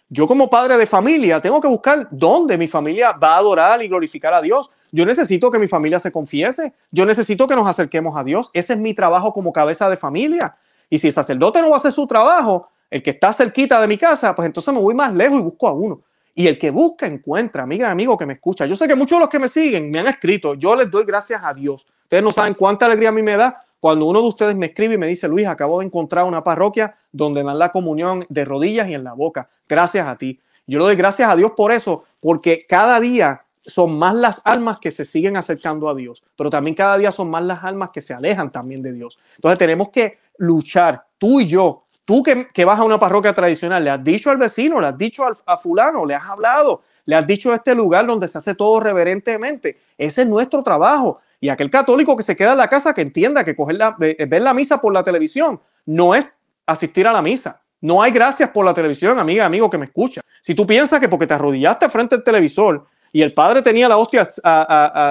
Yo como padre de familia tengo que buscar dónde mi familia va a adorar y glorificar a Dios. Yo necesito que mi familia se confiese. Yo necesito que nos acerquemos a Dios. Ese es mi trabajo como cabeza de familia. Y si el sacerdote no va a hacer su trabajo, el que está cerquita de mi casa, pues entonces me voy más lejos y busco a uno. Y el que busca encuentra, amiga, amigo que me escucha. Yo sé que muchos de los que me siguen me han escrito. Yo les doy gracias a Dios. Ustedes no saben cuánta alegría a mí me da cuando uno de ustedes me escribe y me dice, Luis, acabo de encontrar una parroquia donde dan la comunión de rodillas y en la boca. Gracias a ti. Yo le doy gracias a Dios por eso, porque cada día son más las almas que se siguen acercando a Dios, pero también cada día son más las almas que se alejan también de Dios. Entonces tenemos que luchar, tú y yo, tú que, vas a una parroquia tradicional, le has dicho al vecino, le has dicho a fulano, le has hablado, le has dicho a este lugar donde se hace todo reverentemente. Ese es nuestro trabajo. Y aquel católico que se queda en la casa que entienda que coger la, ver la misa por la televisión no es asistir a la misa. No hay gracias por la televisión, amiga, amigo que me escucha. Si tú piensas que porque te arrodillaste frente al televisor y el padre tenía la hostia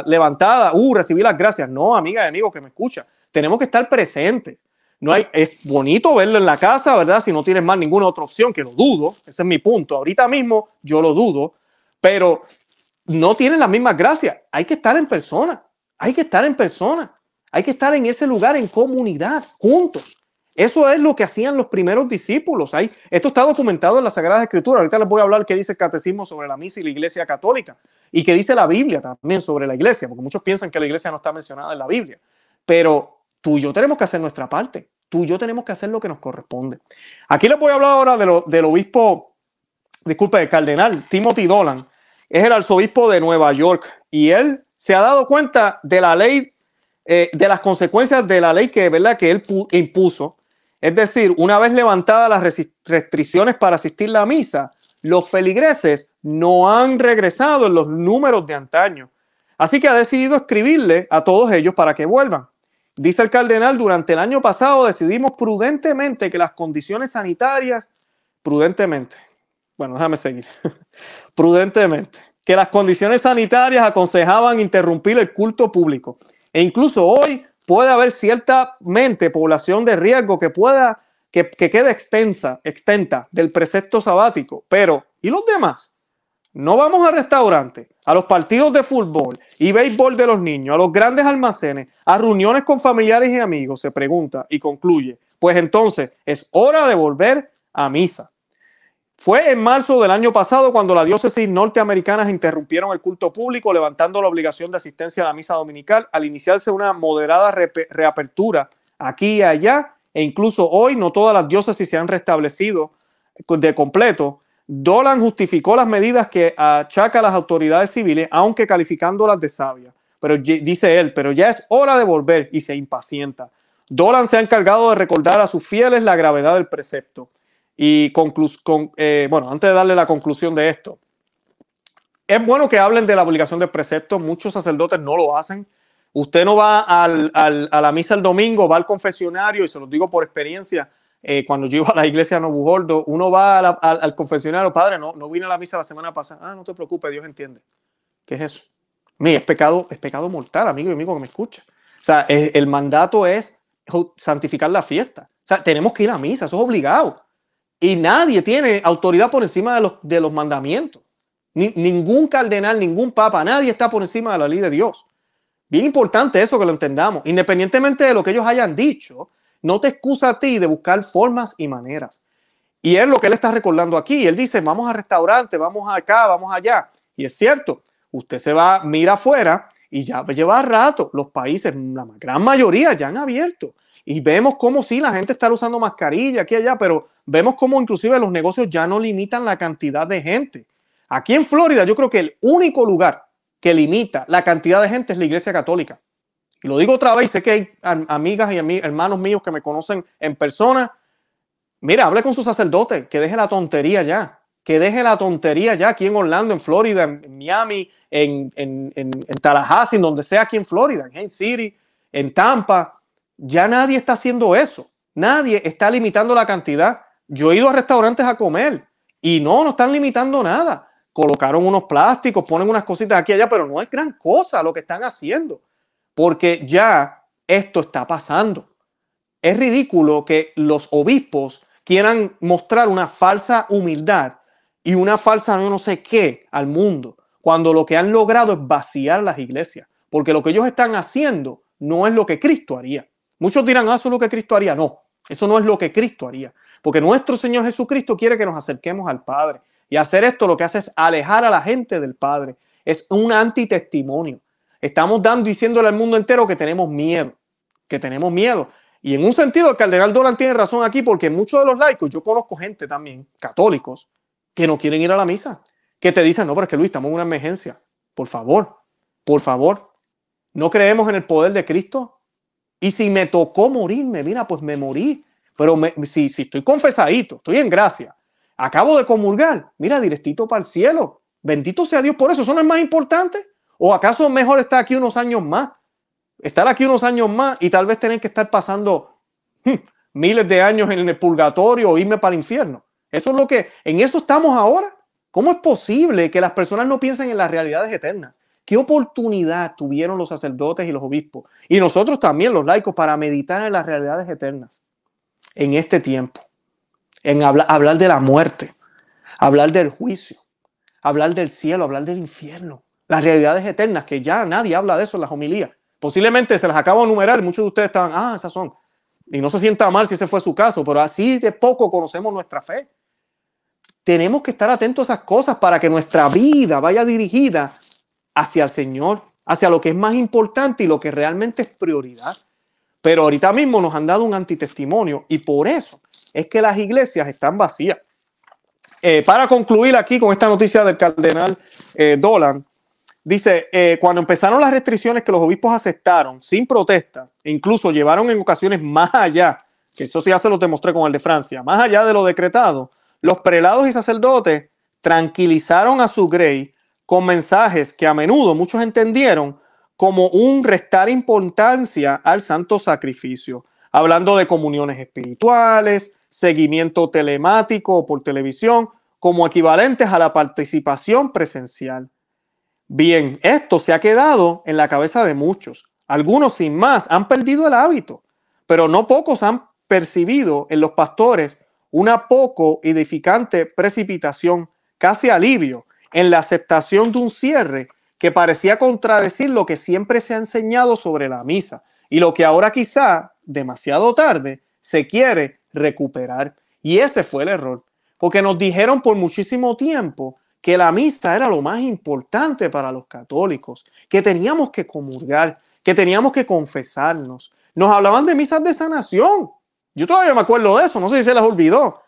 levantada, uh, recibí las gracias. No, amiga y amigo que me escucha. Tenemos que estar presentes. No hay, es bonito verlo en la casa, ¿verdad? Si no tienes más ninguna otra opción, que lo dudo, ese es mi punto. Ahorita mismo yo lo dudo, pero no tienen las mismas gracias. Hay que estar en persona. Hay que estar en persona, hay que estar en ese lugar, en comunidad, juntos. Eso es lo que hacían los primeros discípulos. Hay, esto está documentado en la Sagrada Escritura. Ahorita les voy a hablar qué dice el Catecismo sobre la misa y la Iglesia Católica y qué dice la Biblia también sobre la Iglesia, porque muchos piensan que la Iglesia no está mencionada en la Biblia. Pero tú y yo tenemos que hacer nuestra parte. Tú y yo tenemos que hacer lo que nos corresponde. Aquí les voy a hablar ahora de lo, del obispo, disculpe, el cardenal Timothy Dolan. Es el arzobispo de Nueva York y él se ha dado cuenta de la ley, eh, de las consecuencias de la ley que, ¿verdad? que él impuso. Es decir, una vez levantadas las restricciones para asistir a la misa, los feligreses no han regresado en los números de antaño. Así que ha decidido escribirle a todos ellos para que vuelvan. Dice el cardenal, durante el año pasado decidimos prudentemente que las condiciones sanitarias, prudentemente, bueno, déjame seguir, prudentemente, que las condiciones sanitarias aconsejaban interrumpir el culto público. E incluso hoy puede haber ciertamente población de riesgo que pueda que, que quede extensa, extenta del precepto sabático. Pero, ¿y los demás? No vamos a restaurantes, a los partidos de fútbol y béisbol de los niños, a los grandes almacenes, a reuniones con familiares y amigos, se pregunta y concluye. Pues entonces es hora de volver a misa. Fue en marzo del año pasado cuando las diócesis norteamericanas interrumpieron el culto público, levantando la obligación de asistencia a la misa dominical al iniciarse una moderada reapertura aquí y allá, e incluso hoy no todas las diócesis se han restablecido de completo. Dolan justificó las medidas que achaca a las autoridades civiles, aunque calificándolas de sabias. Pero dice él, pero ya es hora de volver y se impacienta. Dolan se ha encargado de recordar a sus fieles la gravedad del precepto. Y eh, bueno, antes de darle la conclusión de esto, es bueno que hablen de la obligación del precepto. Muchos sacerdotes no lo hacen. Usted no va a la misa el domingo, va al confesionario, y se lo digo por experiencia, eh, cuando yo iba a la iglesia de Novo uno va al, confesionario, padre, no, no vine a la misa la semana pasada. Ah, no te preocupes, Dios entiende. ¿Qué es eso? Mira, es pecado, es pecado mortal, amigo y amigo que me escucha. O sea, el mandato es santificar la fiesta. O sea, tenemos que ir a misa, eso es obligado. Y nadie tiene autoridad por encima de los, de los mandamientos. ningún cardenal, ningún papa, nadie está por encima de la ley de Dios. Bien importante eso que lo entendamos. Independientemente de lo que ellos hayan dicho, no te excusa a ti de buscar formas y maneras. Y es lo que él está recordando aquí. Él dice, vamos a restaurante, vamos acá, vamos allá. Y es cierto, usted se va, mira afuera y ya lleva rato. Los países, la gran mayoría ya han abierto. Y vemos cómo sí, la gente está usando mascarilla aquí y allá, pero vemos cómo inclusive los negocios ya no limitan la cantidad de gente. Aquí en Florida yo creo que el único lugar que limita la cantidad de gente es la Iglesia Católica. Y lo digo otra vez, sé que hay amigas y hermanos míos que me conocen en persona. Mira, hable con su sacerdote, que deje la tontería ya, que deje la tontería ya aquí en Orlando, en Florida, en Miami, en, en, en, en Tallahassee, donde sea aquí en Florida, en Haines City, en Tampa ya nadie está haciendo eso. Nadie está limitando la cantidad. Yo he ido a restaurantes a comer y no, no están limitando nada. Colocaron unos plásticos, ponen unas cositas aquí y allá, pero no es gran cosa lo que están haciendo, porque ya esto está pasando. Es ridículo que los obispos quieran mostrar una falsa humildad y una falsa no sé qué al mundo, cuando lo que han logrado es vaciar las iglesias, porque lo que ellos están haciendo no es lo que Cristo haría. Muchos dirán, ah, eso es lo que Cristo haría. No, eso no es lo que Cristo haría. Porque nuestro Señor Jesucristo quiere que nos acerquemos al Padre. Y hacer esto lo que hace es alejar a la gente del Padre. Es un antitestimonio. Estamos dando, diciéndole al mundo entero que tenemos miedo, que tenemos miedo. Y en un sentido, el cardenal Dolan tiene razón aquí, porque muchos de los laicos, yo conozco gente también, católicos, que no quieren ir a la misa, que te dicen, no, pero es que Luis, estamos en una emergencia. Por favor, por favor, ¿no creemos en el poder de Cristo? Y si me tocó morirme, mira, pues me morí. Pero si, si estoy confesadito, estoy en gracia, acabo de comulgar, mira, directito para el cielo. Bendito sea Dios por eso. ¿Eso no es más importante? ¿O acaso mejor estar aquí unos años más? Estar aquí unos años más y tal vez tener que estar pasando hmm, miles de años en el purgatorio o irme para el infierno. Eso es lo que, en eso estamos ahora. ¿Cómo es posible que las personas no piensen en las realidades eternas? ¿Qué oportunidad tuvieron los sacerdotes y los obispos? Y nosotros también, los laicos, para meditar en las realidades eternas en este tiempo. En hablar de la muerte, hablar del juicio, hablar del cielo, hablar del infierno. Las realidades eternas, que ya nadie habla de eso en las homilías. Posiblemente se las acabo de enumerar muchos de ustedes estaban, ah, esas son. Y no se sienta mal si ese fue su caso, pero así de poco conocemos nuestra fe. Tenemos que estar atentos a esas cosas para que nuestra vida vaya dirigida hacia el Señor, hacia lo que es más importante y lo que realmente es prioridad. Pero ahorita mismo nos han dado un antitestimonio y por eso es que las iglesias están vacías. Eh, para concluir aquí con esta noticia del cardenal eh, Dolan, dice, eh, cuando empezaron las restricciones que los obispos aceptaron sin protesta, e incluso llevaron en ocasiones más allá, que eso sí ya se lo demostré con el de Francia, más allá de lo decretado, los prelados y sacerdotes tranquilizaron a su grey con mensajes que a menudo muchos entendieron como un restar importancia al santo sacrificio, hablando de comuniones espirituales, seguimiento telemático o por televisión, como equivalentes a la participación presencial. Bien, esto se ha quedado en la cabeza de muchos. Algunos, sin más, han perdido el hábito, pero no pocos han percibido en los pastores una poco edificante precipitación, casi alivio, en la aceptación de un cierre que parecía contradecir lo que siempre se ha enseñado sobre la misa y lo que ahora quizá, demasiado tarde, se quiere recuperar. Y ese fue el error, porque nos dijeron por muchísimo tiempo que la misa era lo más importante para los católicos, que teníamos que comulgar, que teníamos que confesarnos, Nos hablaban de misas de sanación. Yo todavía me acuerdo de eso, no sé si se las olvidó.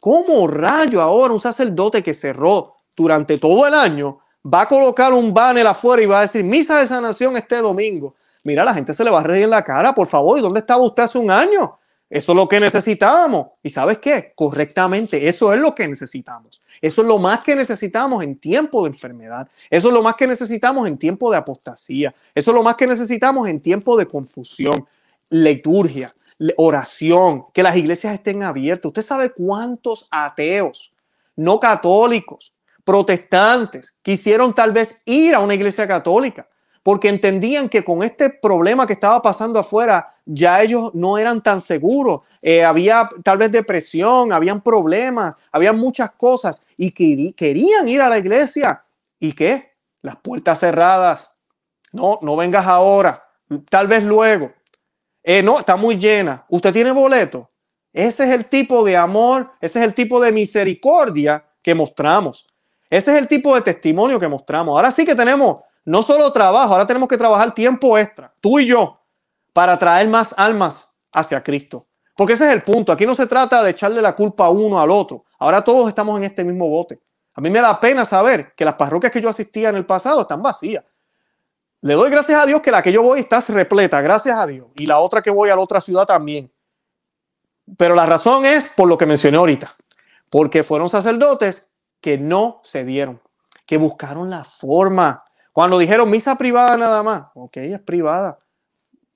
¿Cómo rayo ahora un sacerdote que cerró durante todo el año va a colocar un banner afuera y va a decir misa de sanación este domingo? Mira, la gente se le va a reír en la cara, por favor, ¿y dónde estaba usted hace un año? Eso es lo que necesitábamos. ¿Y sabes qué? Correctamente, eso es lo que necesitamos. Eso es lo más que necesitamos en tiempo de enfermedad. Eso es lo más que necesitamos en tiempo de apostasía. Eso es lo más que necesitamos en tiempo de confusión, liturgia, oración, que las iglesias estén abiertas. Usted sabe cuántos ateos, no católicos, protestantes, quisieron tal vez ir a una iglesia católica porque entendían que con este problema que estaba pasando afuera, ya ellos no eran tan seguros. Eh, había tal vez depresión, habían problemas, había muchas cosas y querían ir a la iglesia. ¿Y qué? Las puertas cerradas. No, no vengas ahora, tal vez luego. Eh, no, está muy llena. ¿Usted tiene boleto? Ese es el tipo de amor, ese es el tipo de misericordia que mostramos. Ese es el tipo de testimonio que mostramos. Ahora sí que tenemos no solo trabajo, ahora tenemos que trabajar tiempo extra, tú y yo, para traer más almas hacia Cristo. Porque ese es el punto. Aquí no se trata de echarle la culpa a uno al otro. Ahora todos estamos en este mismo bote. A mí me da pena saber que las parroquias que yo asistía en el pasado están vacías. Le doy gracias a Dios que la que yo voy está repleta, gracias a Dios. Y la otra que voy a la otra ciudad también. Pero la razón es por lo que mencioné ahorita. Porque fueron sacerdotes que no se dieron, que buscaron la forma cuando dijeron misa privada nada más, ok, es privada.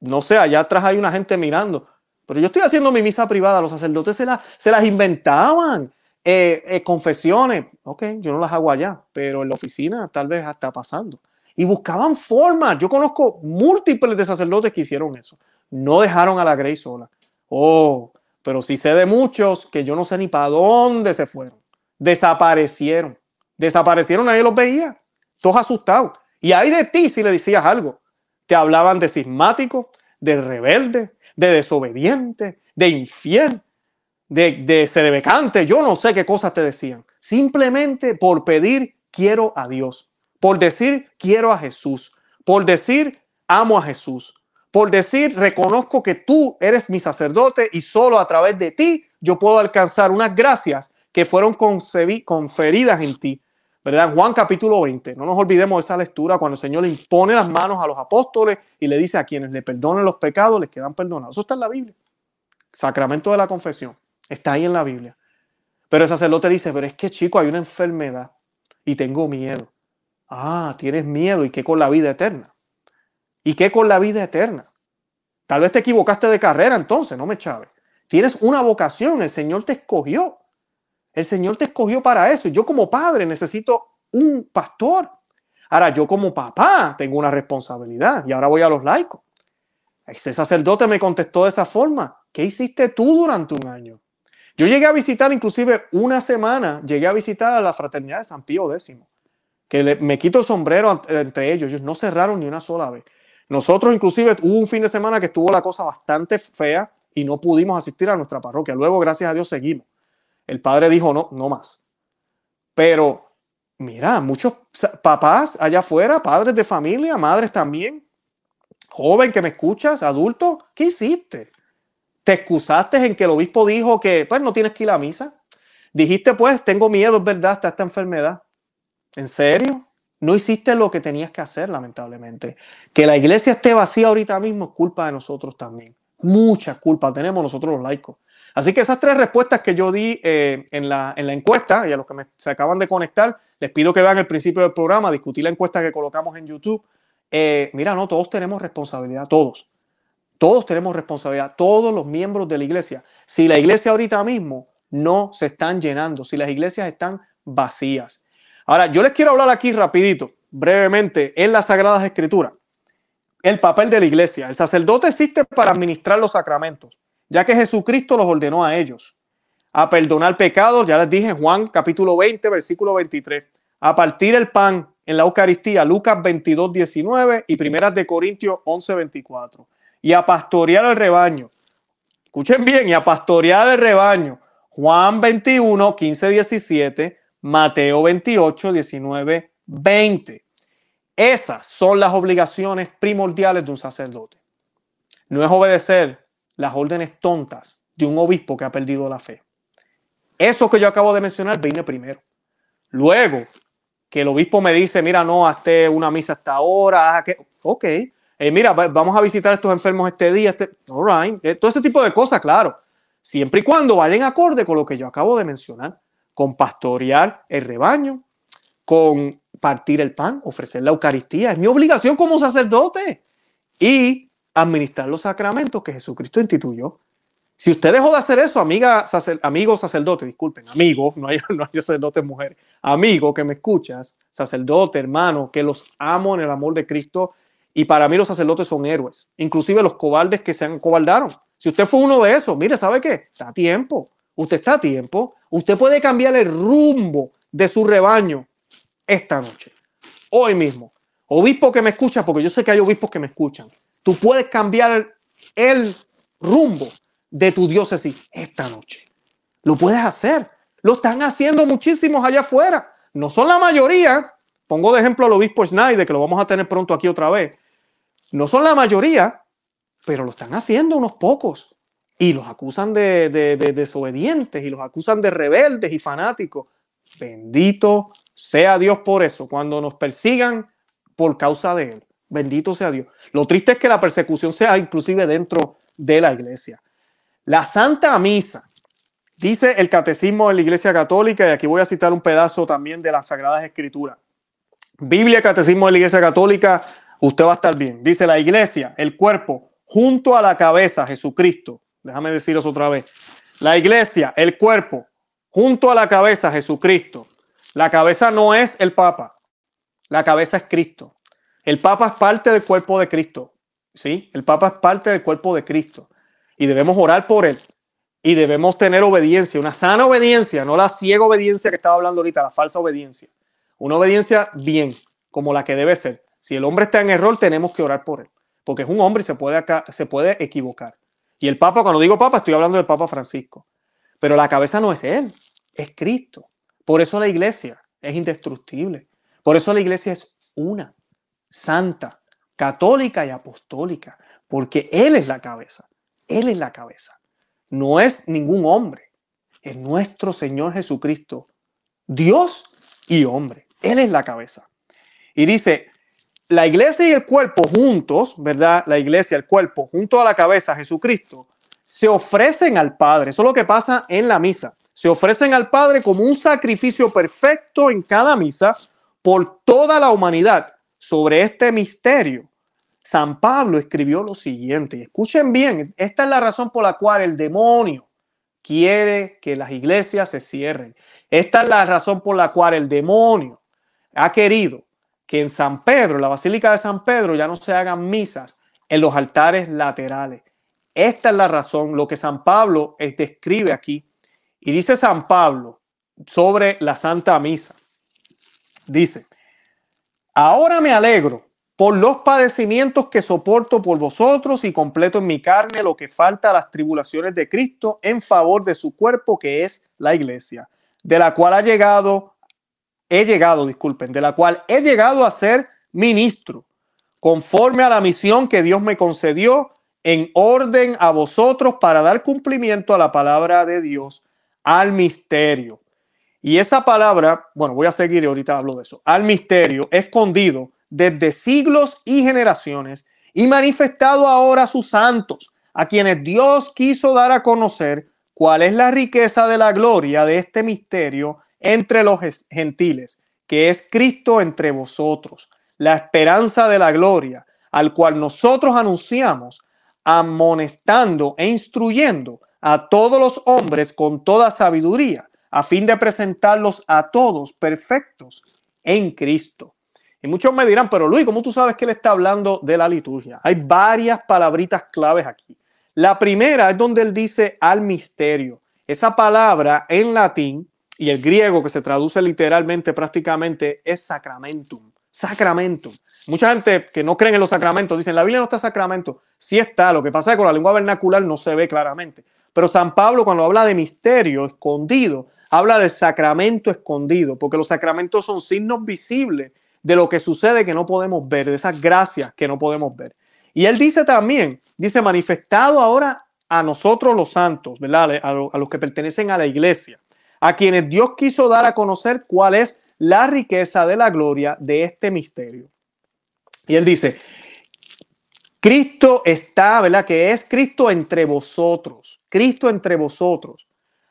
No sé, allá atrás hay una gente mirando. Pero yo estoy haciendo mi misa privada, los sacerdotes se, se las inventaban. Eh, eh, confesiones, ok, yo no las hago allá, pero en la oficina tal vez está pasando. Y buscaban formas. Yo conozco múltiples de sacerdotes que hicieron eso. No dejaron a la Grey sola. Oh, pero sí sé de muchos que yo no sé ni para dónde se fueron. Desaparecieron. Desaparecieron, nadie los veía. Todos asustados. Y ahí de ti si le decías algo. Te hablaban de cismático, de rebelde, de desobediente, de infiel, de, de sedebecante. Yo no sé qué cosas te decían. Simplemente por pedir quiero a Dios. Por decir quiero a Jesús. Por decir amo a Jesús. Por decir reconozco que tú eres mi sacerdote y solo a través de ti yo puedo alcanzar unas gracias que fueron conferidas en ti ¿verdad? Juan capítulo 20, no nos olvidemos de esa lectura cuando el Señor le impone las manos a los apóstoles y le dice a quienes le perdonen los pecados, les quedan perdonados. Eso está en la Biblia. Sacramento de la confesión. Está ahí en la Biblia. Pero el sacerdote dice, pero es que chico, hay una enfermedad y tengo miedo. Ah, tienes miedo. ¿Y qué con la vida eterna? ¿Y qué con la vida eterna? Tal vez te equivocaste de carrera entonces, no me chaves. Tienes una vocación, el Señor te escogió. El Señor te escogió para eso. Yo como padre necesito un pastor. Ahora yo como papá tengo una responsabilidad y ahora voy a los laicos. Ese sacerdote me contestó de esa forma. ¿Qué hiciste tú durante un año? Yo llegué a visitar inclusive una semana, llegué a visitar a la fraternidad de San Pío X, que me quito el sombrero entre ellos. Ellos no cerraron ni una sola vez. Nosotros inclusive hubo un fin de semana que estuvo la cosa bastante fea y no pudimos asistir a nuestra parroquia. Luego, gracias a Dios, seguimos. El padre dijo, no, no más. Pero, mira, muchos papás allá afuera, padres de familia, madres también, joven que me escuchas, adulto, ¿qué hiciste? ¿Te excusaste en que el obispo dijo que, pues, no tienes que ir a la misa? Dijiste, pues, tengo miedo, es verdad, hasta esta enfermedad. ¿En serio? No hiciste lo que tenías que hacer, lamentablemente. Que la iglesia esté vacía ahorita mismo es culpa de nosotros también. Mucha culpa tenemos nosotros los laicos. Así que esas tres respuestas que yo di eh, en, la, encuesta, y a los que se acaban de conectar, les pido que vean el principio del programa, discutir la encuesta que colocamos en YouTube. Eh, mira, no, todos tenemos responsabilidad, todos. Todos tenemos responsabilidad, todos los miembros de la iglesia. Si la iglesia ahorita mismo no se están llenando, si las iglesias están vacías. Ahora, yo les quiero hablar aquí rapidito, brevemente, en las Sagradas Escrituras. El papel de la iglesia. El sacerdote existe para administrar los sacramentos ya que Jesucristo los ordenó a ellos. A perdonar pecados, ya les dije Juan capítulo 20, versículo 23. A partir el pan en la Eucaristía, Lucas 22, 19 y primeras de Corintios 11, 24. Y a pastorear el rebaño. Escuchen bien, y a pastorear el rebaño. Juan 21, 15, 17, Mateo 28, 19, 20. Esas son las obligaciones primordiales de un sacerdote. no es obedecer las órdenes tontas de un obispo que ha perdido la fe. Eso que yo acabo de mencionar viene primero. Luego, que el obispo me dice, mira, no, hazte una misa hasta ahora, que, ok, eh, mira, vamos a visitar a estos enfermos este día, este, all right, eh, todo ese tipo de cosas, claro, siempre y cuando vayan acorde con lo que yo acabo de mencionar, con pastorear el rebaño, con partir el pan, ofrecer la Eucaristía, es mi obligación como sacerdote, y administrar los sacramentos que Jesucristo instituyó. Si usted dejó de hacer eso, amiga, amigo sacerdote, disculpen, amigo, no hay, no hay sacerdotes mujeres, amigo que me escuchas, sacerdote, hermano, que los amo en el amor de Cristo. Y para mí los sacerdotes son héroes, inclusive los cobardes que se han cobardaron. Si usted fue uno de esos, mire, ¿sabe qué? Está a tiempo. Usted está a tiempo. Usted puede cambiar el rumbo de su rebaño esta noche, hoy mismo. Obispo que me escucha, porque yo sé que hay obispos que me escuchan. Tú puedes cambiar el rumbo de tu diócesis esta noche. Lo puedes hacer. Lo están haciendo muchísimos allá afuera. No son la mayoría. Pongo de ejemplo al obispo Schneider, que lo vamos a tener pronto aquí otra vez. No son la mayoría, pero lo están haciendo unos pocos. Y los acusan de, de desobedientes y los acusan de rebeldes y fanáticos. Bendito sea Dios por eso. Cuando nos persigan por causa de Él. Bendito sea Dios. Lo triste es que la persecución sea inclusive dentro de la iglesia. La Santa Misa, dice el Catecismo de la Iglesia Católica, y aquí voy a citar un pedazo también de las Sagradas Escrituras. Biblia, Catecismo de la Iglesia Católica, usted va a estar bien. Dice la iglesia, el cuerpo, junto a la cabeza, Jesucristo. Déjame deciros otra vez. La iglesia, el cuerpo, junto a la cabeza, Jesucristo. La cabeza no es el Papa, la cabeza es Cristo. El Papa es parte del cuerpo de Cristo. ¿sí? El Papa es parte del cuerpo de Cristo y debemos orar por él y debemos tener obediencia, una sana obediencia, no la ciega obediencia que estaba hablando ahorita, la falsa obediencia. Una obediencia bien, como la que debe ser. Si el hombre está en error, tenemos que orar por él, porque es un hombre y se puede, se puede equivocar. Y el Papa, cuando digo Papa, estoy hablando del Papa Francisco. Pero la cabeza no es él, es Cristo. Por eso la iglesia es indestructible. Por eso la iglesia es una, santa, católica y apostólica, porque Él es la cabeza. Él es la cabeza. No es ningún hombre. Es nuestro Señor Jesucristo. Dios y hombre. Él es la cabeza. Y dice, la iglesia y el cuerpo juntos, ¿verdad? La iglesia, el cuerpo, junto a la cabeza, Jesucristo, se ofrecen al Padre. Eso es lo que pasa en la misa. Se ofrecen al Padre como un sacrificio perfecto en cada misa por toda la humanidad. Sobre este misterio San Pablo escribió lo siguiente, escuchen bien, esta es la razón por la cual el demonio quiere que las iglesias se cierren. Esta es la razón por la cual el demonio ha querido que en San Pedro, la Basílica de San Pedro, ya no se hagan misas en los altares laterales. Esta es la razón, lo que San Pablo describe aquí. Y dice San Pablo sobre la Santa Misa. Dice, ahora me alegro por los padecimientos que soporto por vosotros y completo en mi carne lo que falta a las tribulaciones de Cristo en favor de su cuerpo que es la iglesia, de la cual ha llegado, he llegado, disculpen, de la cual he llegado a ser ministro, conforme a la misión que Dios me concedió en orden a vosotros para dar cumplimiento a la palabra de Dios, al misterio. Y esa palabra, bueno, voy a seguir y ahorita hablo de eso, al misterio escondido desde siglos y generaciones y manifestado ahora a sus santos, a quienes Dios quiso dar a conocer cuál es la riqueza de la gloria de este misterio entre los gentiles, que es Cristo entre vosotros, la esperanza de la gloria, al cual nosotros anunciamos, amonestando e instruyendo a todos los hombres con toda sabiduría, a fin de presentarlos a todos perfectos en Cristo. Y muchos me dirán, pero Luis, ¿cómo tú sabes que él está hablando de la liturgia? Hay varias palabritas claves aquí. La primera es donde él dice al misterio. Esa palabra en latín y el griego que se traduce literalmente prácticamente es sacramentum. Sacramentum. Mucha gente que no creen en los sacramentos dicen, la Biblia no está sacramento. Sí está, lo que pasa es que con la lengua vernacular no se ve claramente. Pero San Pablo cuando habla de misterio escondido, habla de sacramento escondido, porque los sacramentos son signos visibles de lo que sucede que no podemos ver, de esas gracias que no podemos ver. Y él dice también, dice, manifestado ahora a nosotros los santos, ¿verdad? A los que pertenecen a la iglesia, a quienes Dios quiso dar a conocer cuál es la riqueza de la gloria de este misterio. Y él dice, Cristo está, ¿verdad? Que es Cristo entre vosotros, Cristo entre vosotros.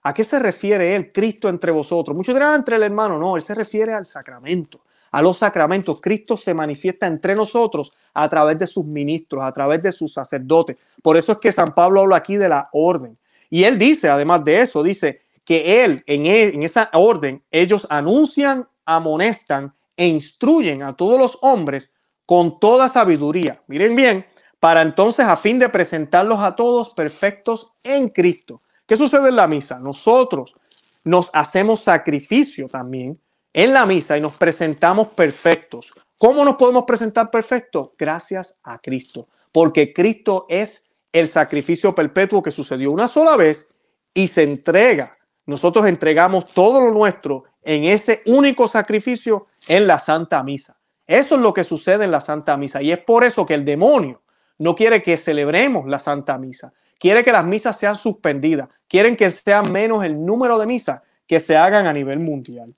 ¿A qué se refiere él, Cristo entre vosotros? Muchos dirán entre el hermano, no, él se refiere al sacramento, a los sacramentos. Cristo se manifiesta entre nosotros a través de sus ministros, a través de sus sacerdotes. Por eso es que San Pablo habla aquí de la orden. Y él dice, además de eso, dice que él, en, él, en esa orden, ellos anuncian, amonestan e instruyen a todos los hombres con toda sabiduría. Miren bien, para entonces a fin de presentarlos a todos perfectos en Cristo. ¿Qué sucede en la misa? Nosotros nos hacemos sacrificio también en la misa y nos presentamos perfectos. ¿Cómo nos podemos presentar perfectos? Gracias a Cristo, porque Cristo es el sacrificio perpetuo que sucedió una sola vez y se entrega. Nosotros entregamos todo lo nuestro en ese único sacrificio en la Santa Misa. Eso es lo que sucede en la Santa Misa y es por eso que el demonio no quiere que celebremos la Santa Misa. Quiere que las misas sean suspendidas. Quieren que sea menos el número de misas que se hagan a nivel mundial.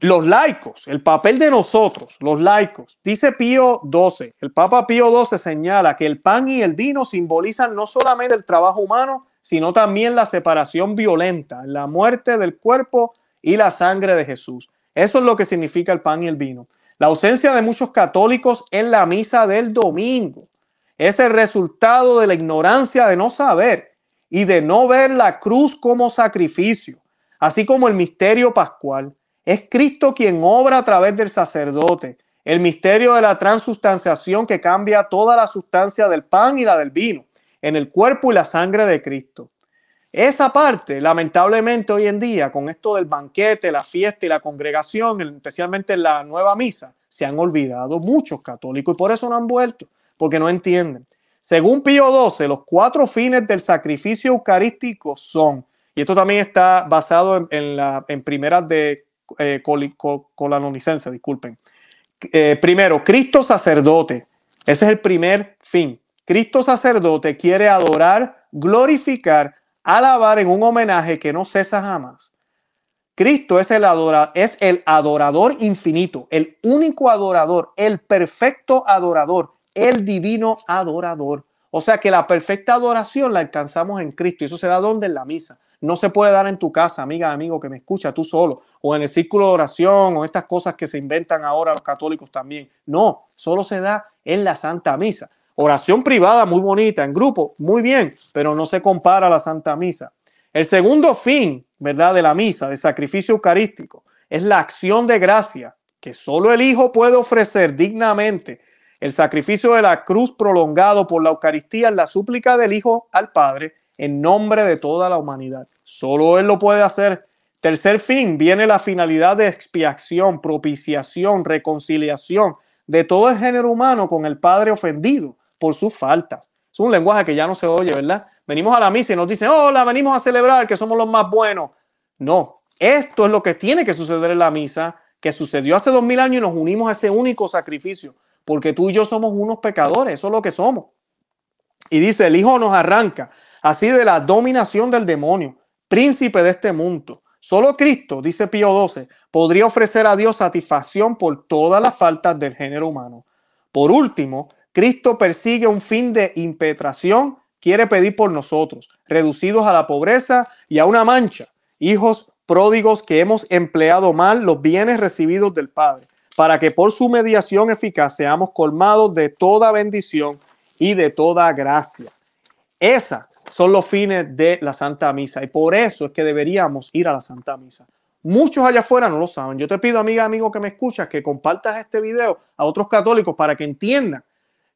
Los laicos, el papel de nosotros, los laicos, dice Pío XII, el Papa Pío XII señala que el pan y el vino simbolizan no solamente el trabajo humano, sino también la separación violenta, la muerte del cuerpo y la sangre de Jesús. Eso es lo que significa el pan y el vino. La ausencia de muchos católicos en la misa del domingo es el resultado de la ignorancia de no saber y de no ver la cruz como sacrificio, así como el misterio pascual. Es Cristo quien obra a través del sacerdote, el misterio de la transustanciación que cambia toda la sustancia del pan y la del vino en el cuerpo y la sangre de Cristo. Esa parte, lamentablemente hoy en día, con esto del banquete, la fiesta y la congregación, especialmente en la nueva misa, se han olvidado muchos católicos y por eso no han vuelto, porque no entienden. Según Pío XII, los cuatro fines del sacrificio eucarístico son, y esto también está basado en, la, en primeras de eh, colanonicense, disculpen. Eh, primero, Cristo sacerdote. Ese es el primer fin. Cristo sacerdote quiere adorar, glorificar, alabar en un homenaje que no cesa jamás. Cristo es el, es el adorador infinito, el único adorador, el perfecto adorador, el divino adorador. O sea que la perfecta adoración la alcanzamos en Cristo y eso se da donde en la misa. No se puede dar en tu casa, amiga, amigo, que me escucha tú solo, o en el círculo de oración, o estas cosas que se inventan ahora los católicos también. No, solo se da en la Santa Misa. Oración privada muy bonita, en grupo, muy bien, pero no se compara a la Santa Misa. El segundo fin, ¿verdad?, de la misa, de sacrificio eucarístico, es la acción de gracia que solo el Hijo puede ofrecer dignamente. El sacrificio de la cruz prolongado por la Eucaristía es la súplica del Hijo al Padre en nombre de toda la humanidad. Solo Él lo puede hacer. Tercer fin, viene la finalidad de expiación, propiciación, reconciliación de todo el género humano con el Padre ofendido por sus faltas. Es un lenguaje que ya no se oye, ¿verdad? Venimos a la misa y nos dicen, hola, venimos a celebrar que somos los más buenos. No, esto es lo que tiene que suceder en la misa, que sucedió hace dos mil años y nos unimos a ese único sacrificio, porque tú y yo somos unos pecadores, eso es lo que somos. Y dice, el Hijo nos arranca así de la dominación del demonio, príncipe de este mundo. Solo Cristo, dice Pío XII, podría ofrecer a Dios satisfacción por todas las faltas del género humano. Por último, Cristo persigue un fin de impetración, quiere pedir por nosotros, reducidos a la pobreza y a una mancha, hijos pródigos que hemos empleado mal los bienes recibidos del Padre, para que por su mediación eficaz seamos colmados de toda bendición y de toda gracia. Esos son los fines de la Santa Misa y por eso es que deberíamos ir a la Santa Misa. Muchos allá afuera no lo saben. Yo te pido, amiga, amigo que me escuchas, que compartas este video a otros católicos para que entiendan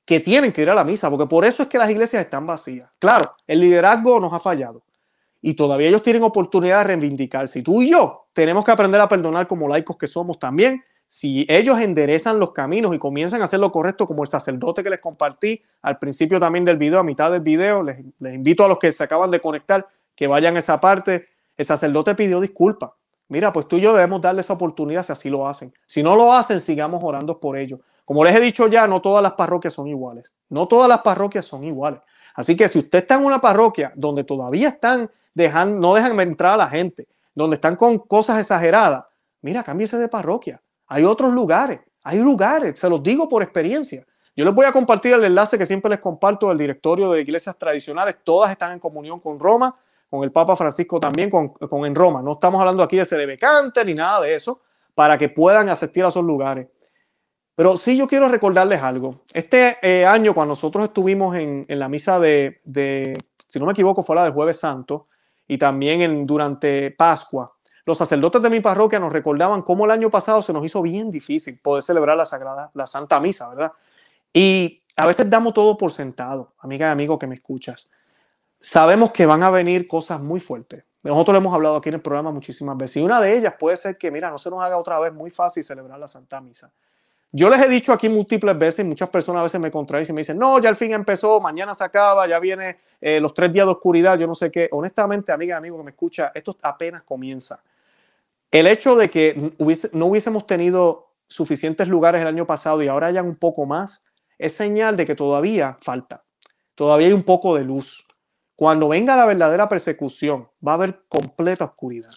que tienen que ir a la misa, porque por eso es que las iglesias están vacías. Claro, el liderazgo nos ha fallado y todavía ellos tienen oportunidad de reivindicarse. Y tú y yo tenemos que aprender a perdonar como laicos que somos también. Si ellos enderezan los caminos y comienzan a hacer lo correcto, como el sacerdote que les compartí al principio también del video, a mitad del video, les, invito a los que se acaban de conectar que vayan a esa parte. El sacerdote pidió disculpas. Mira, pues tú y yo debemos darle esa oportunidad si así lo hacen. Si no lo hacen, sigamos orando por ellos Como les he dicho ya, no todas las parroquias son iguales. No todas las parroquias son iguales. Así que si usted está en una parroquia donde todavía están dejando, no dejan entrar a la gente, donde están con cosas exageradas, mira, cámbiese de parroquia. Hay otros lugares, hay lugares, se los digo por experiencia. Yo les voy a compartir el enlace que siempre les comparto del directorio de iglesias tradicionales. Todas están en comunión con Roma, con el Papa Francisco también, con, en Roma. No estamos hablando aquí de Cedebecante ni nada de eso, para que puedan asistir a esos lugares. Pero sí yo quiero recordarles algo. Este eh, año, cuando nosotros estuvimos en, la misa de, si no me equivoco, fue la del jueves santo, y también en, durante Pascua, los sacerdotes de mi parroquia nos recordaban cómo el año pasado se nos hizo bien difícil poder celebrar la Sagrada, la Santa Misa, ¿verdad? Y a veces damos todo por sentado, amiga y amigo que me escuchas. Sabemos que van a venir cosas muy fuertes. Nosotros lo hemos hablado aquí en el programa muchísimas veces. Y una de ellas puede ser que, mira, no se nos haga otra vez muy fácil celebrar la Santa Misa. Yo les he dicho aquí múltiples veces, y muchas personas a veces me contradicen y me dicen, no, ya al fin empezó, mañana se acaba, ya viene eh, los tres días de oscuridad, yo no sé qué. Honestamente, amiga, amigo que me escucha, esto apenas comienza. El hecho de que no hubiésemos tenido suficientes lugares el año pasado y ahora hayan un poco más, es señal de que todavía falta, todavía hay un poco de luz. Cuando venga la verdadera persecución, va a haber completa oscuridad.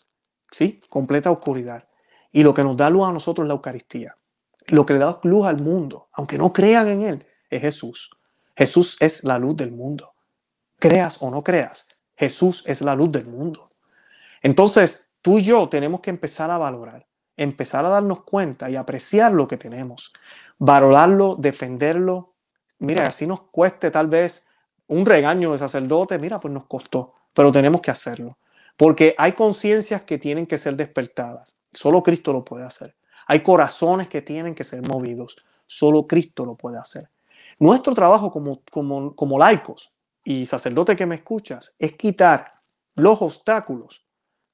¿Sí? Completa oscuridad. Y lo que nos da luz a nosotros es la Eucaristía lo que le da luz al mundo, aunque no crean en Él, es Jesús. Jesús es la luz del mundo. Creas o no creas, Jesús es la luz del mundo. Entonces, tú y yo tenemos que empezar a valorar, empezar a darnos cuenta y apreciar lo que tenemos, valorarlo, defenderlo. Mira, así nos cueste tal vez un regaño de sacerdote, mira, pues nos costó, pero tenemos que hacerlo, porque hay conciencias que tienen que ser despertadas. Solo Cristo lo puede hacer. Hay corazones que tienen que ser movidos. Solo Cristo lo puede hacer. Nuestro trabajo como, como, como laicos y sacerdote que me escuchas es quitar los obstáculos,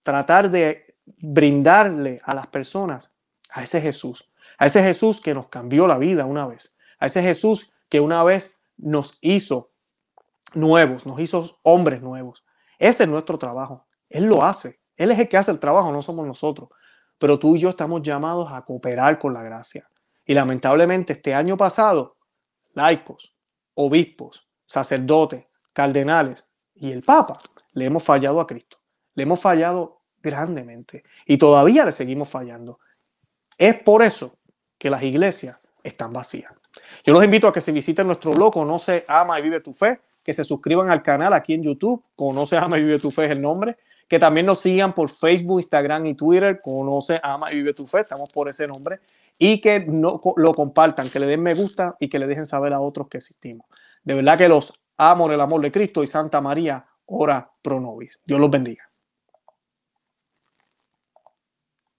tratar de brindarle a las personas a ese Jesús, a ese Jesús que nos cambió la vida una vez, a ese Jesús que una vez nos hizo nuevos, nos hizo hombres nuevos. Ese es nuestro trabajo. Él lo hace. Él es el que hace el trabajo, no somos nosotros pero tú y yo estamos llamados a cooperar con la gracia. Y lamentablemente este año pasado, laicos, obispos, sacerdotes, cardenales y el Papa le hemos fallado a Cristo. Le hemos fallado grandemente y todavía le seguimos fallando. Es por eso que las iglesias están vacías. Yo los invito a que se visiten nuestro blog, Conoce, Ama y Vive tu Fe, que se suscriban al canal aquí en YouTube, Conoce, Ama y Vive tu Fe es el nombre, que también nos sigan por Facebook, Instagram y Twitter, conoce, ama y vive tu fe, estamos por ese nombre, y que no, lo compartan, que le den me gusta y que le dejen saber a otros que existimos. De verdad que los amo en el amor de Cristo y Santa María, ora pro nobis. Dios los bendiga.